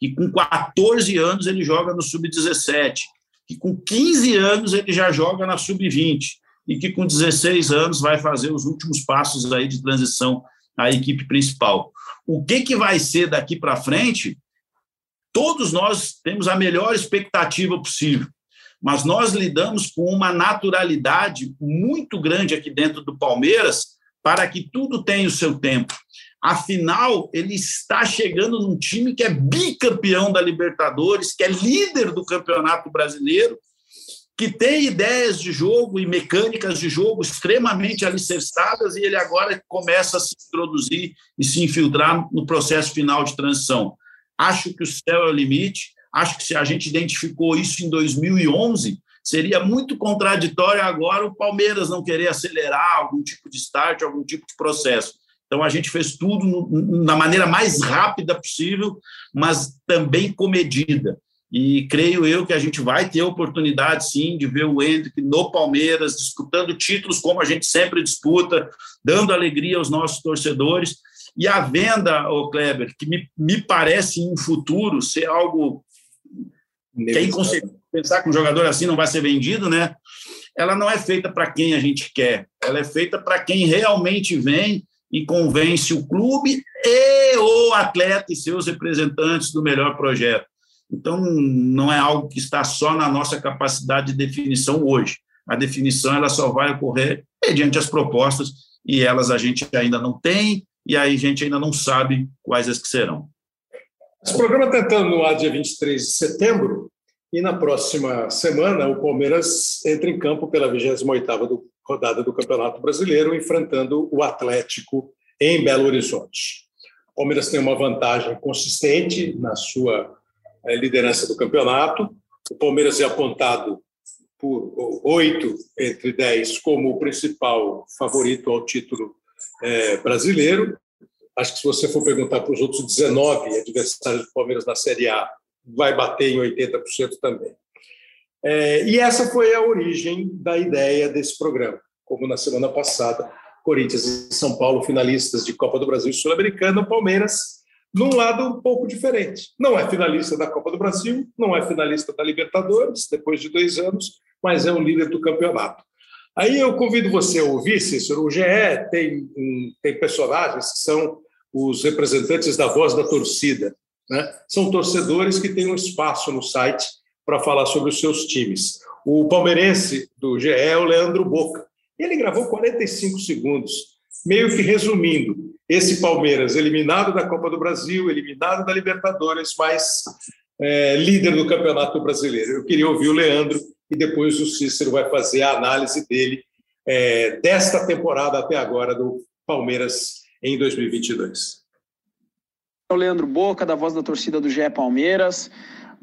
[SPEAKER 2] que com 14 anos ele joga no sub-17, que com 15 anos ele já joga na sub-20 e que com 16 anos vai fazer os últimos passos aí de transição à equipe principal. O que, que vai ser daqui para frente? Todos nós temos a melhor expectativa possível mas nós lidamos com uma naturalidade muito grande aqui dentro do Palmeiras para que tudo tenha o seu tempo. Afinal, ele está chegando num time que é bicampeão da Libertadores, que é líder do Campeonato Brasileiro, que tem ideias de jogo e mecânicas de jogo extremamente alicerçadas e ele agora começa a se introduzir e se infiltrar no processo final de transição. Acho que o céu é o limite Acho que se a gente identificou isso em 2011, seria muito contraditório agora o Palmeiras não querer acelerar algum tipo de start, algum tipo de processo. Então a gente fez tudo da maneira mais rápida possível, mas também comedida. E creio eu que a gente vai ter oportunidade, sim, de ver o Hendrick no Palmeiras, disputando títulos como a gente sempre disputa, dando alegria aos nossos torcedores. E a venda, o Kleber, que me, me parece em um futuro ser algo quem consegue pensar que um jogador assim não vai ser vendido, né? Ela não é feita para quem a gente quer, ela é feita para quem realmente vem e convence o clube e o atleta e seus representantes do melhor projeto. Então, não é algo que está só na nossa capacidade de definição hoje. A definição ela só vai ocorrer mediante as propostas e elas a gente ainda não tem e aí a gente ainda não sabe quais as que serão.
[SPEAKER 1] Esse programa está entrando no ar dia 23 de setembro e na próxima semana o Palmeiras entra em campo pela 28ª rodada do Campeonato Brasileiro, enfrentando o Atlético em Belo Horizonte. O Palmeiras tem uma vantagem consistente na sua liderança do campeonato. O Palmeiras é apontado por oito entre dez como o principal favorito ao título eh, brasileiro. Acho que se você for perguntar para os outros 19 adversários do Palmeiras na Série A, vai bater em 80% também. É, e essa foi a origem da ideia desse programa. Como na semana passada, Corinthians e São Paulo, finalistas de Copa do Brasil e Sul-Americana, Palmeiras, num lado um pouco diferente. Não é finalista da Copa do Brasil, não é finalista da Libertadores, depois de dois anos, mas é o líder do campeonato. Aí eu convido você a ouvir, Cícero, o GE tem, tem personagens que são os representantes da voz da torcida. Né? São torcedores que têm um espaço no site para falar sobre os seus times. O palmeirense do GE é o Leandro Boca. Ele gravou 45 segundos, meio que resumindo esse Palmeiras eliminado da Copa do Brasil, eliminado da Libertadores, mas é, líder do Campeonato Brasileiro. Eu queria ouvir o Leandro e depois o Cícero vai fazer a análise dele é, desta temporada até agora do Palmeiras em 2022.
[SPEAKER 4] É o Leandro Boca, da voz da torcida do GE Palmeiras.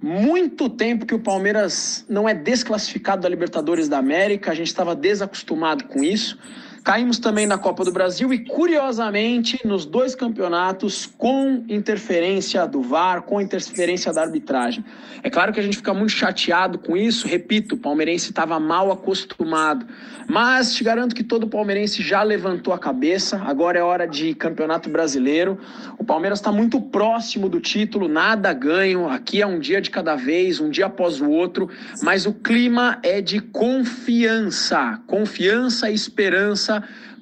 [SPEAKER 4] Muito tempo que o Palmeiras não é desclassificado da Libertadores da América, a gente estava desacostumado com isso. Caímos também na Copa do Brasil e, curiosamente, nos dois campeonatos com interferência do VAR, com interferência da arbitragem. É claro que a gente fica muito chateado com isso, repito, o palmeirense estava mal acostumado. Mas te garanto que todo palmeirense já levantou a cabeça. Agora é hora de campeonato brasileiro. O Palmeiras está muito próximo do título, nada ganho. Aqui é um dia de cada vez, um dia após o outro. Mas o clima é de confiança, confiança e esperança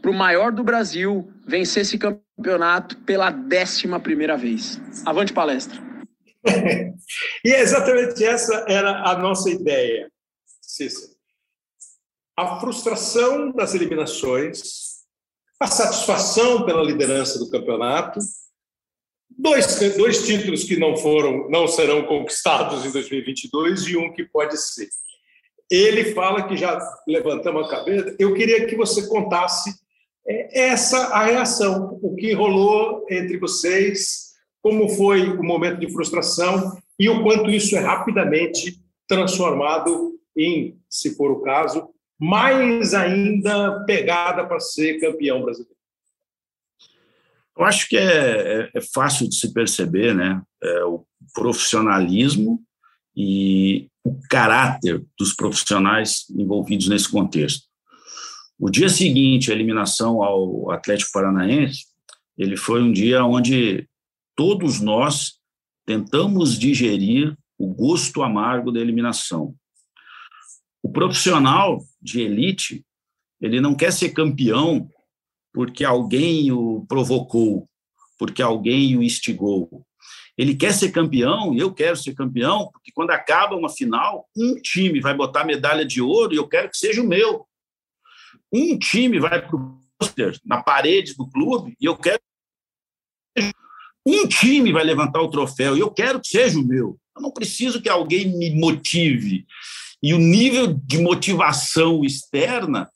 [SPEAKER 4] para o maior do Brasil vencer esse campeonato pela décima primeira vez. Avante palestra. [LAUGHS]
[SPEAKER 1] e exatamente essa era a nossa ideia, Cícero. A frustração das eliminações, a satisfação pela liderança do campeonato, dois, dois títulos que não foram, não serão conquistados em 2022 e um que pode ser. Ele fala que já levantamos a cabeça. Eu queria que você contasse é, essa a reação, o que rolou entre vocês, como foi o momento de frustração e o quanto isso é rapidamente transformado em, se for o caso, mais ainda pegada para ser campeão brasileiro.
[SPEAKER 2] Eu acho que é, é, é fácil de se perceber, né? É o profissionalismo e o caráter dos profissionais envolvidos nesse contexto. O dia seguinte à eliminação ao Atlético Paranaense, ele foi um dia onde todos nós tentamos digerir o gosto amargo da eliminação. O profissional de elite, ele não quer ser campeão porque alguém o provocou, porque alguém o instigou. Ele quer ser campeão, eu quero ser campeão, porque quando acaba uma final, um time vai botar medalha de ouro e eu quero que seja o meu. Um time vai para o pôster na parede do clube e eu quero. Um time vai levantar o troféu e eu quero que seja o meu. Eu não preciso que alguém me motive. E o nível de motivação externa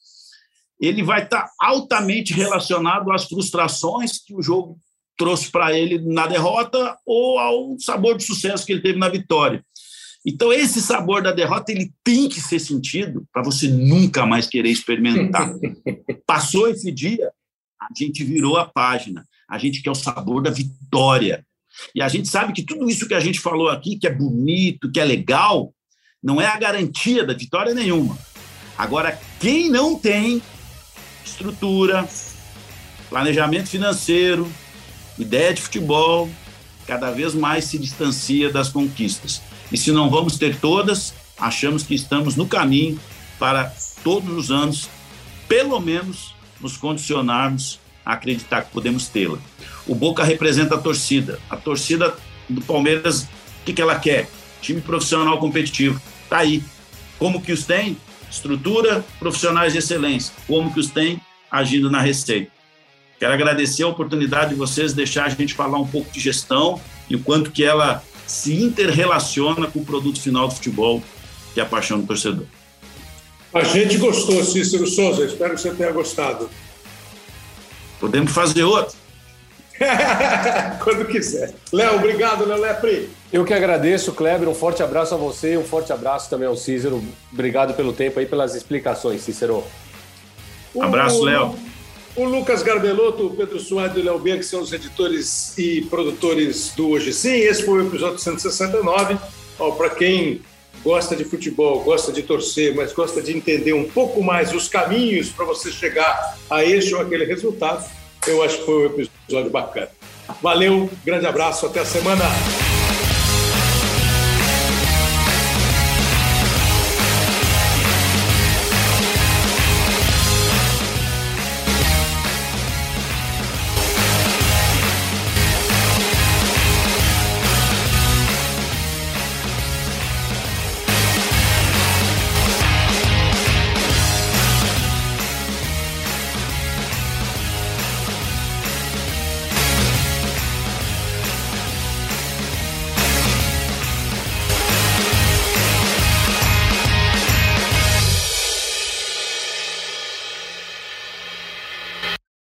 [SPEAKER 2] ele vai estar altamente relacionado às frustrações que o jogo trouxe para ele na derrota ou ao sabor de sucesso que ele teve na vitória. Então, esse sabor da derrota ele tem que ser sentido para você nunca mais querer experimentar. [LAUGHS] Passou esse dia, a gente virou a página. A gente quer o sabor da vitória. E a gente sabe que tudo isso que a gente falou aqui, que é bonito, que é legal, não é a garantia da vitória nenhuma. Agora, quem não tem estrutura, planejamento financeiro, ideia de futebol, cada vez mais se distancia das conquistas. E se não vamos ter todas, achamos que estamos no caminho para todos os anos, pelo menos, nos condicionarmos a acreditar que podemos tê-la. O Boca representa a torcida. A torcida do Palmeiras, o que, que ela quer? Time profissional competitivo. Está aí. Como que os tem? Estrutura, profissionais de excelência. Como que os tem? Agindo na receita. Quero agradecer a oportunidade de vocês deixar a gente falar um pouco de gestão e o quanto que ela se interrelaciona com o produto final do futebol, que é a paixão do torcedor.
[SPEAKER 1] A gente gostou, Cícero Souza. Espero que você tenha gostado.
[SPEAKER 2] Podemos fazer outro. [LAUGHS]
[SPEAKER 1] Quando quiser. Léo, obrigado, Léo Lepre.
[SPEAKER 3] Eu que agradeço, Kleber. Um forte abraço a você, um forte abraço também ao Cícero. Obrigado pelo tempo aí, pelas explicações, Cícero.
[SPEAKER 2] Abraço, Léo.
[SPEAKER 1] O Lucas Garbelotto, o Pedro Soares e o Léo Bianchi são os editores e produtores do Hoje Sim. Esse foi o episódio 169. Para quem gosta de futebol, gosta de torcer, mas gosta de entender um pouco mais os caminhos para você chegar a este ou aquele resultado, eu acho que foi um episódio bacana. Valeu, grande abraço, até a semana.